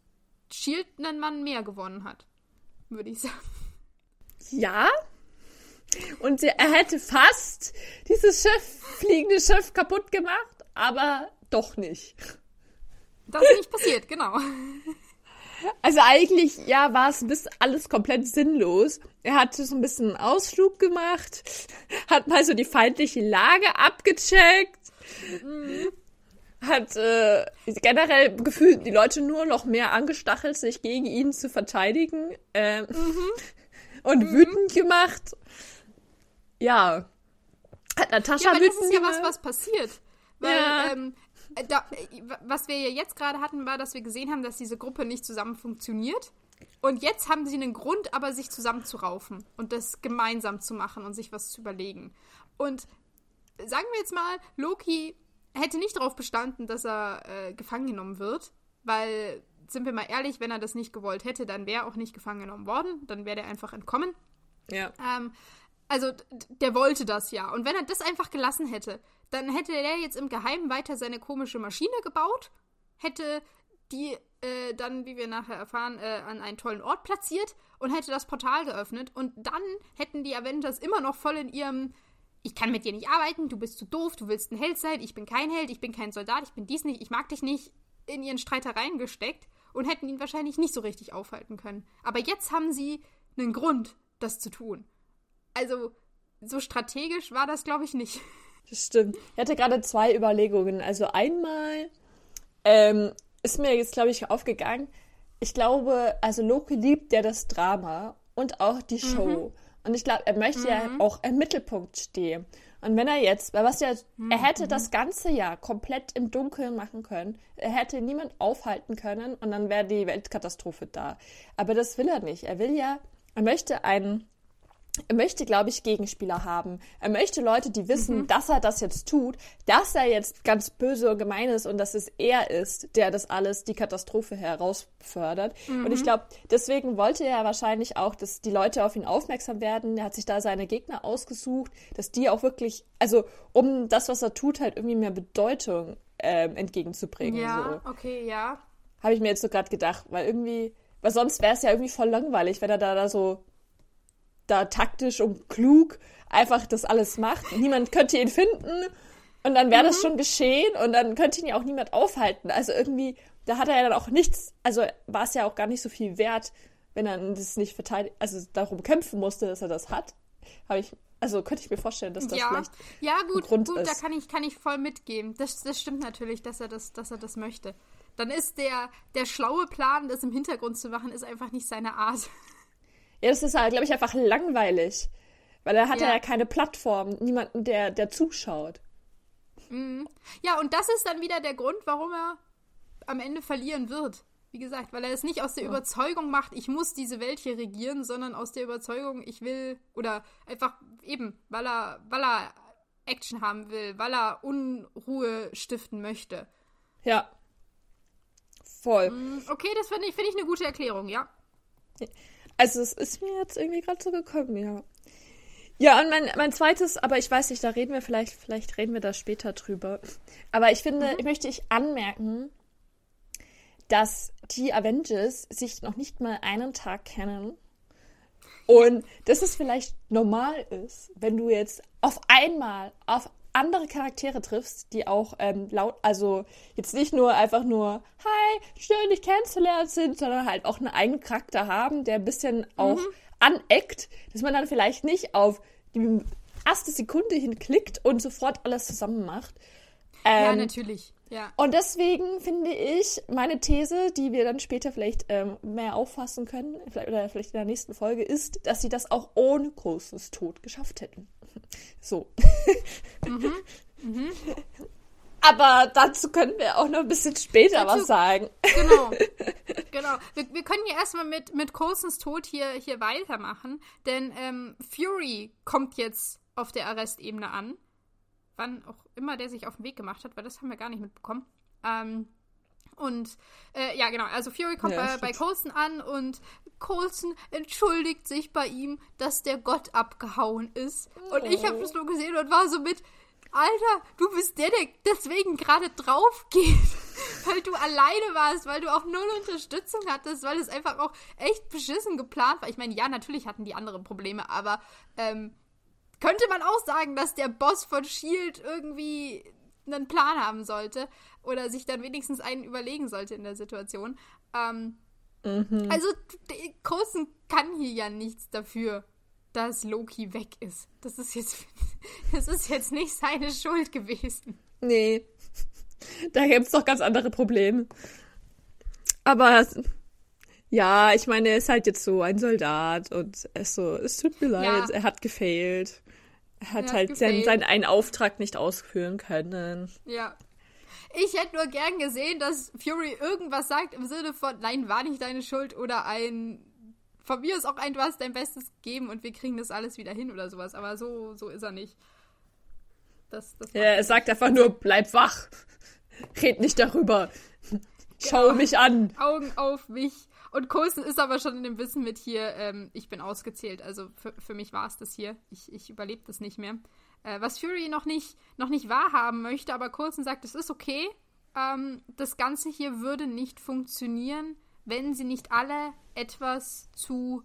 Shield einen Mann mehr gewonnen hat. Würde ich sagen. Ja, und er hätte fast dieses Schiff, fliegende Schiff kaputt gemacht, aber doch nicht. Das ist nicht passiert, genau. Also eigentlich, ja, war es bis alles komplett sinnlos. Er hat so ein bisschen einen Ausflug gemacht, hat mal so die feindliche Lage abgecheckt, mhm. hat äh, generell gefühlt die Leute nur noch mehr angestachelt, sich gegen ihn zu verteidigen äh, mhm. Und mhm. wütend gemacht ja. Hat Natascha ja, aber das ist ja was, was passiert. Weil, ja. ähm, da, was wir ja jetzt gerade hatten, war, dass wir gesehen haben, dass diese Gruppe nicht zusammen funktioniert. Und jetzt haben sie einen Grund, aber sich zusammenzuraufen und das gemeinsam zu machen und sich was zu überlegen. Und sagen wir jetzt mal, Loki hätte nicht darauf bestanden, dass er äh, gefangen genommen wird, weil, sind wir mal ehrlich, wenn er das nicht gewollt hätte, dann wäre er auch nicht gefangen genommen worden, dann wäre er einfach entkommen. Ja. Ähm, also, der wollte das ja. Und wenn er das einfach gelassen hätte, dann hätte er jetzt im Geheimen weiter seine komische Maschine gebaut, hätte die äh, dann, wie wir nachher erfahren, äh, an einen tollen Ort platziert und hätte das Portal geöffnet. Und dann hätten die Avengers immer noch voll in ihrem ich kann mit dir nicht arbeiten, du bist zu doof, du willst ein Held sein, ich bin kein Held, ich bin kein Soldat, ich bin dies nicht, ich mag dich nicht, in ihren Streitereien gesteckt und hätten ihn wahrscheinlich nicht so richtig aufhalten können. Aber jetzt haben sie einen Grund, das zu tun also so strategisch war das, glaube ich, nicht. Das stimmt. Ich hatte gerade zwei Überlegungen. Also einmal ähm, ist mir jetzt, glaube ich, aufgegangen. Ich glaube, also Loki liebt ja das Drama und auch die mhm. Show. Mhm. Und ich glaube, er möchte mhm. ja auch im Mittelpunkt stehen. Und wenn er jetzt, weil was ja, mhm. er hätte das ganze Jahr komplett im Dunkeln machen können. Er hätte niemand aufhalten können und dann wäre die Weltkatastrophe da. Aber das will er nicht. Er will ja, er möchte einen er möchte, glaube ich, Gegenspieler haben. Er möchte Leute, die wissen, mhm. dass er das jetzt tut, dass er jetzt ganz böse und gemein ist und dass es er ist, der das alles, die Katastrophe herausfördert. Mhm. Und ich mhm. glaube, deswegen wollte er wahrscheinlich auch, dass die Leute auf ihn aufmerksam werden. Er hat sich da seine Gegner ausgesucht, dass die auch wirklich, also um das, was er tut, halt irgendwie mehr Bedeutung ähm, entgegenzubringen. Ja, so. okay, ja. Habe ich mir jetzt so gerade gedacht, weil irgendwie, weil sonst wäre es ja irgendwie voll langweilig, wenn er da, da so da taktisch und klug einfach das alles macht. Niemand könnte ihn finden und dann wäre mhm. das schon geschehen und dann könnte ihn ja auch niemand aufhalten. Also irgendwie, da hat er ja dann auch nichts, also war es ja auch gar nicht so viel wert, wenn er das nicht verteidigt, also darum kämpfen musste, dass er das hat. Habe ich, also könnte ich mir vorstellen, dass das ja. vielleicht ja gut, Grund gut, ist. da kann ich kann ich voll mitgeben. Das, das stimmt natürlich, dass er das, dass er das möchte. Dann ist der der schlaue Plan, das im Hintergrund zu machen, ist einfach nicht seine Art. Ja, das ist halt, glaube ich, einfach langweilig. Weil er hat ja. ja keine Plattform, niemanden, der, der zuschaut. Mhm. Ja, und das ist dann wieder der Grund, warum er am Ende verlieren wird. Wie gesagt, weil er es nicht aus der ja. Überzeugung macht, ich muss diese Welt hier regieren, sondern aus der Überzeugung, ich will, oder einfach eben, weil er, weil er Action haben will, weil er Unruhe stiften möchte. Ja. Voll. Mhm. Okay, das finde ich, find ich eine gute Erklärung, ja. Also es ist mir jetzt irgendwie gerade so gekommen, ja. Ja, und mein, mein zweites, aber ich weiß nicht, da reden wir vielleicht, vielleicht reden wir da später drüber. Aber ich finde, mhm. ich möchte ich anmerken, dass die Avengers sich noch nicht mal einen Tag kennen. Und dass es vielleicht normal ist, wenn du jetzt auf einmal auf andere Charaktere triffst, die auch ähm, laut, also jetzt nicht nur einfach nur, hi, schön dich kennenzulernen sind, sondern halt auch einen eigenen Charakter haben, der ein bisschen auch mhm. aneckt, dass man dann vielleicht nicht auf die erste Sekunde hin klickt und sofort alles zusammen macht. Ähm, ja, natürlich. Ja. Und deswegen finde ich meine These, die wir dann später vielleicht ähm, mehr auffassen können, vielleicht, oder vielleicht in der nächsten Folge, ist, dass sie das auch ohne großes Tod geschafft hätten. So. Mhm. Mhm. Aber dazu können wir auch noch ein bisschen später dazu, was sagen. Genau. Genau. Wir, wir können ja erstmal mit, mit Coulsons Tod hier, hier weitermachen, denn ähm, Fury kommt jetzt auf der Arrestebene an. Wann auch immer der sich auf den Weg gemacht hat, weil das haben wir gar nicht mitbekommen. Ähm, und äh, ja, genau, also Fury kommt ja, bei, bei Coulson an und Coulson entschuldigt sich bei ihm, dass der Gott abgehauen ist. Und oh. ich habe das nur gesehen und war so mit, Alter, du bist der, der deswegen gerade drauf geht. weil du alleine warst, weil du auch null Unterstützung hattest, weil es einfach auch echt beschissen geplant war. Ich meine, ja, natürlich hatten die andere Probleme, aber ähm, könnte man auch sagen, dass der Boss von Shield irgendwie einen Plan haben sollte oder sich dann wenigstens einen überlegen sollte in der Situation. Ähm, mhm. Also, Großen kann hier ja nichts dafür dass Loki weg ist. Das ist jetzt, das ist jetzt nicht seine Schuld gewesen. Nee. Da gibt es doch ganz andere Probleme. Aber ja, ich meine, er ist halt jetzt so ein Soldat und es so, es tut mir leid, ja. er hat gefailt. Er hat er halt seinen, seinen einen Auftrag nicht ausführen können. Ja. Ich hätte nur gern gesehen, dass Fury irgendwas sagt im Sinne von, nein, war nicht deine Schuld oder ein von mir ist auch ein, du hast dein Bestes gegeben und wir kriegen das alles wieder hin oder sowas. Aber so, so ist er nicht. Das, das ja, er sagt einfach nur, bleib wach. Red nicht darüber. Schau ja, mich an. Augen auf mich. Und Coulson ist aber schon in dem Wissen mit hier, ähm, ich bin ausgezählt. Also für, für mich war es das hier. Ich, ich überlebe das nicht mehr. Äh, was Fury noch nicht, noch nicht wahrhaben möchte, aber Coulson sagt, es ist okay. Ähm, das Ganze hier würde nicht funktionieren, wenn sie nicht alle etwas zu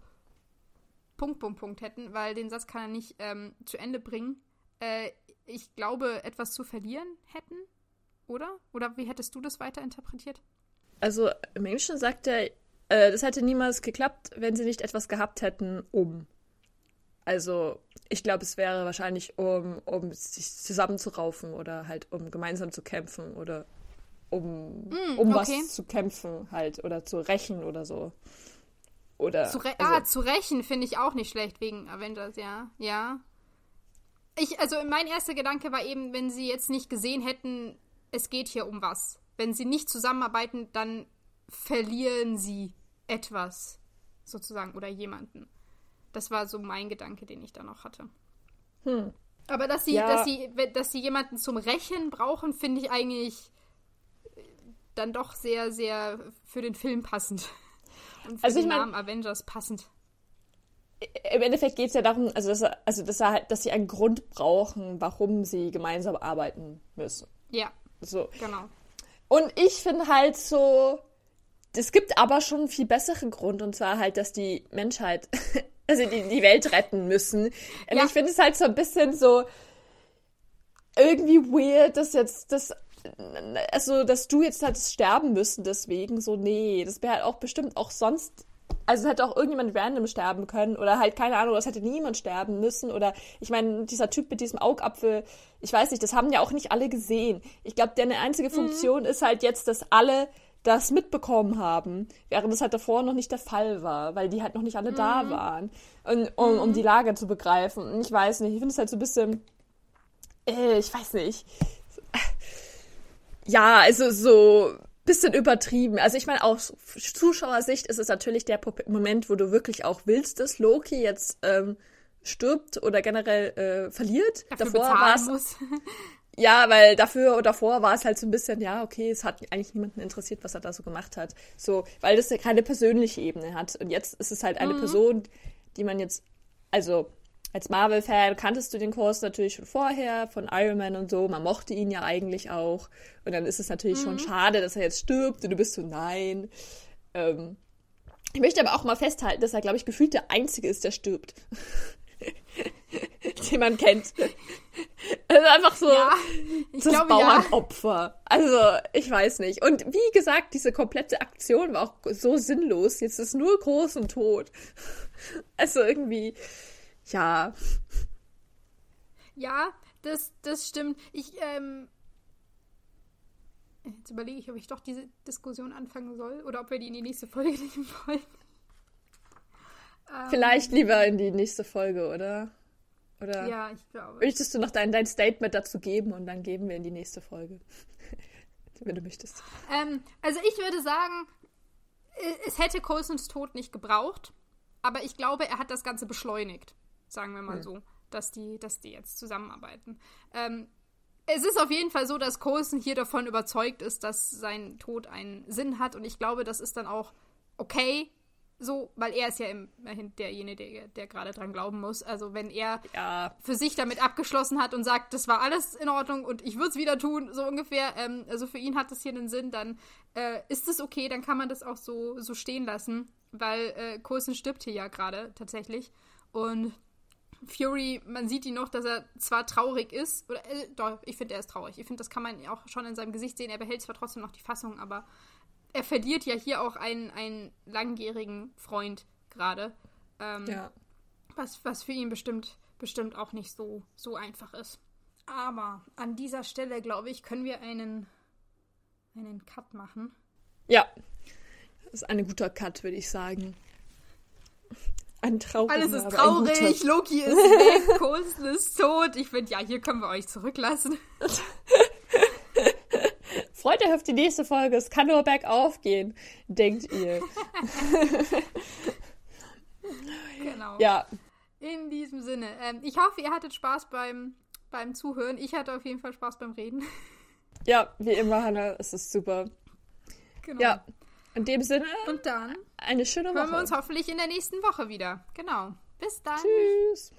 Punkt, Punkt, Punkt hätten, weil den Satz kann er nicht ähm, zu Ende bringen. Äh, ich glaube, etwas zu verlieren hätten, oder? Oder wie hättest du das weiter interpretiert? Also im Englischen sagt er, äh, das hätte niemals geklappt, wenn sie nicht etwas gehabt hätten, um. Also ich glaube, es wäre wahrscheinlich, um, um sich zusammenzuraufen oder halt um gemeinsam zu kämpfen oder um, mm, um okay. was zu kämpfen halt oder zu rächen oder so. Oder, zu also, ah, zu rächen finde ich auch nicht schlecht wegen Avengers, ja. Ja. Ich, also mein erster Gedanke war eben, wenn sie jetzt nicht gesehen hätten, es geht hier um was. Wenn sie nicht zusammenarbeiten, dann verlieren sie etwas, sozusagen, oder jemanden. Das war so mein Gedanke, den ich da noch hatte. Hm. Aber dass sie, ja. dass sie, dass sie jemanden zum Rächen brauchen, finde ich eigentlich dann doch sehr, sehr für den Film passend. Und für also den ich Namen mein, Avengers passend. Im Endeffekt geht es ja darum, also, dass, also dass, halt, dass sie einen Grund brauchen, warum sie gemeinsam arbeiten müssen. Ja. So. Genau. Und ich finde halt so, es gibt aber schon einen viel besseren Grund, und zwar halt, dass die Menschheit, also die, die Welt retten müssen. Und ja. ich finde es halt so ein bisschen so irgendwie weird, dass jetzt das also, dass du jetzt hättest sterben müssen deswegen, so, nee, das wäre halt auch bestimmt auch sonst, also es hätte auch irgendjemand random sterben können oder halt, keine Ahnung, es hätte niemand sterben müssen oder, ich meine, dieser Typ mit diesem Augapfel, ich weiß nicht, das haben ja auch nicht alle gesehen. Ich glaube, deine einzige mhm. Funktion mhm. ist halt jetzt, dass alle das mitbekommen haben, während das halt davor noch nicht der Fall war, weil die halt noch nicht alle mhm. da waren, und, um, mhm. um die Lage zu begreifen. Und ich weiß nicht, ich finde es halt so ein bisschen, äh, ich weiß nicht, ja, also so bisschen übertrieben. Also ich meine, aus Zuschauersicht ist es natürlich der Moment, wo du wirklich auch willst, dass Loki jetzt ähm, stirbt oder generell äh, verliert. Dafür davor war es ja, weil dafür oder davor war es halt so ein bisschen, ja, okay, es hat eigentlich niemanden interessiert, was er da so gemacht hat. So, weil das ja keine persönliche Ebene hat. Und jetzt ist es halt eine mhm. Person, die man jetzt, also als Marvel-Fan kanntest du den Kurs natürlich schon vorher von Iron Man und so. Man mochte ihn ja eigentlich auch. Und dann ist es natürlich mhm. schon schade, dass er jetzt stirbt und du bist so, nein. Ähm, ich möchte aber auch mal festhalten, dass er, glaube ich, gefühlt der Einzige ist, der stirbt. den man kennt. Also einfach so ja, das glaube, Bauernopfer. Ja. Also, ich weiß nicht. Und wie gesagt, diese komplette Aktion war auch so sinnlos. Jetzt ist nur groß und tot. Also irgendwie ja. Ja, das, das stimmt. Ich, ähm. Jetzt überlege ich, ob ich doch diese Diskussion anfangen soll oder ob wir die in die nächste Folge nehmen wollen. Vielleicht lieber in die nächste Folge, oder? Oder Ja, ich glaube. möchtest du noch dein, dein Statement dazu geben und dann geben wir in die nächste Folge? Wenn du möchtest. Ähm, also ich würde sagen, äh, es hätte Coulsons Tod nicht gebraucht, aber ich glaube, er hat das Ganze beschleunigt, sagen wir mal Hm. so, dass die, dass die jetzt zusammenarbeiten. Ähm, es ist auf jeden Fall so, dass Coulson hier davon überzeugt ist, dass sein Tod einen Sinn hat und ich glaube, das ist dann auch okay, so, weil er ist ja immerhin derjenige, der, der gerade dran glauben muss. Also wenn er Ja, für sich damit abgeschlossen hat und sagt, das war alles in Ordnung und ich würde es wieder tun, so ungefähr. Ähm, also für ihn hat das hier einen Sinn, dann äh, ist es okay, dann kann man das auch so, so stehen lassen, weil äh, Coulson stirbt hier ja gerade tatsächlich. Und Fury, man sieht ihn noch, dass er zwar traurig ist, oder äh, doch, ich finde, er ist traurig. Ich finde, das kann man auch schon in seinem Gesicht sehen. Er behält zwar trotzdem noch die Fassung, aber er verliert ja hier auch einen, einen langjährigen Freund gerade. Ähm, ja. was, was für ihn bestimmt, bestimmt auch nicht so, so einfach ist. Aber an dieser Stelle, glaube ich, können wir einen, einen Cut machen. Ja. Das ist ein guter Cut, würde ich sagen. Ein trauriger, Alles ist traurig. Loki ist weg, Coulson ist tot. Ich finde, ja, hier können wir euch zurücklassen. Freut euch auf die nächste Folge. Es kann nur bergauf gehen, denkt ihr. Genau. Ja, In diesem Sinne. Ähm, ich hoffe, ihr hattet Spaß beim, beim Zuhören. Ich hatte auf jeden Fall Spaß beim Reden. ja, wie immer, Hannah, es ist super. genau. Ja, in dem Sinne, Und dann eine schöne hören wir Woche. uns hoffentlich in der nächsten Woche wieder. Genau. Bis dann. Tschüss.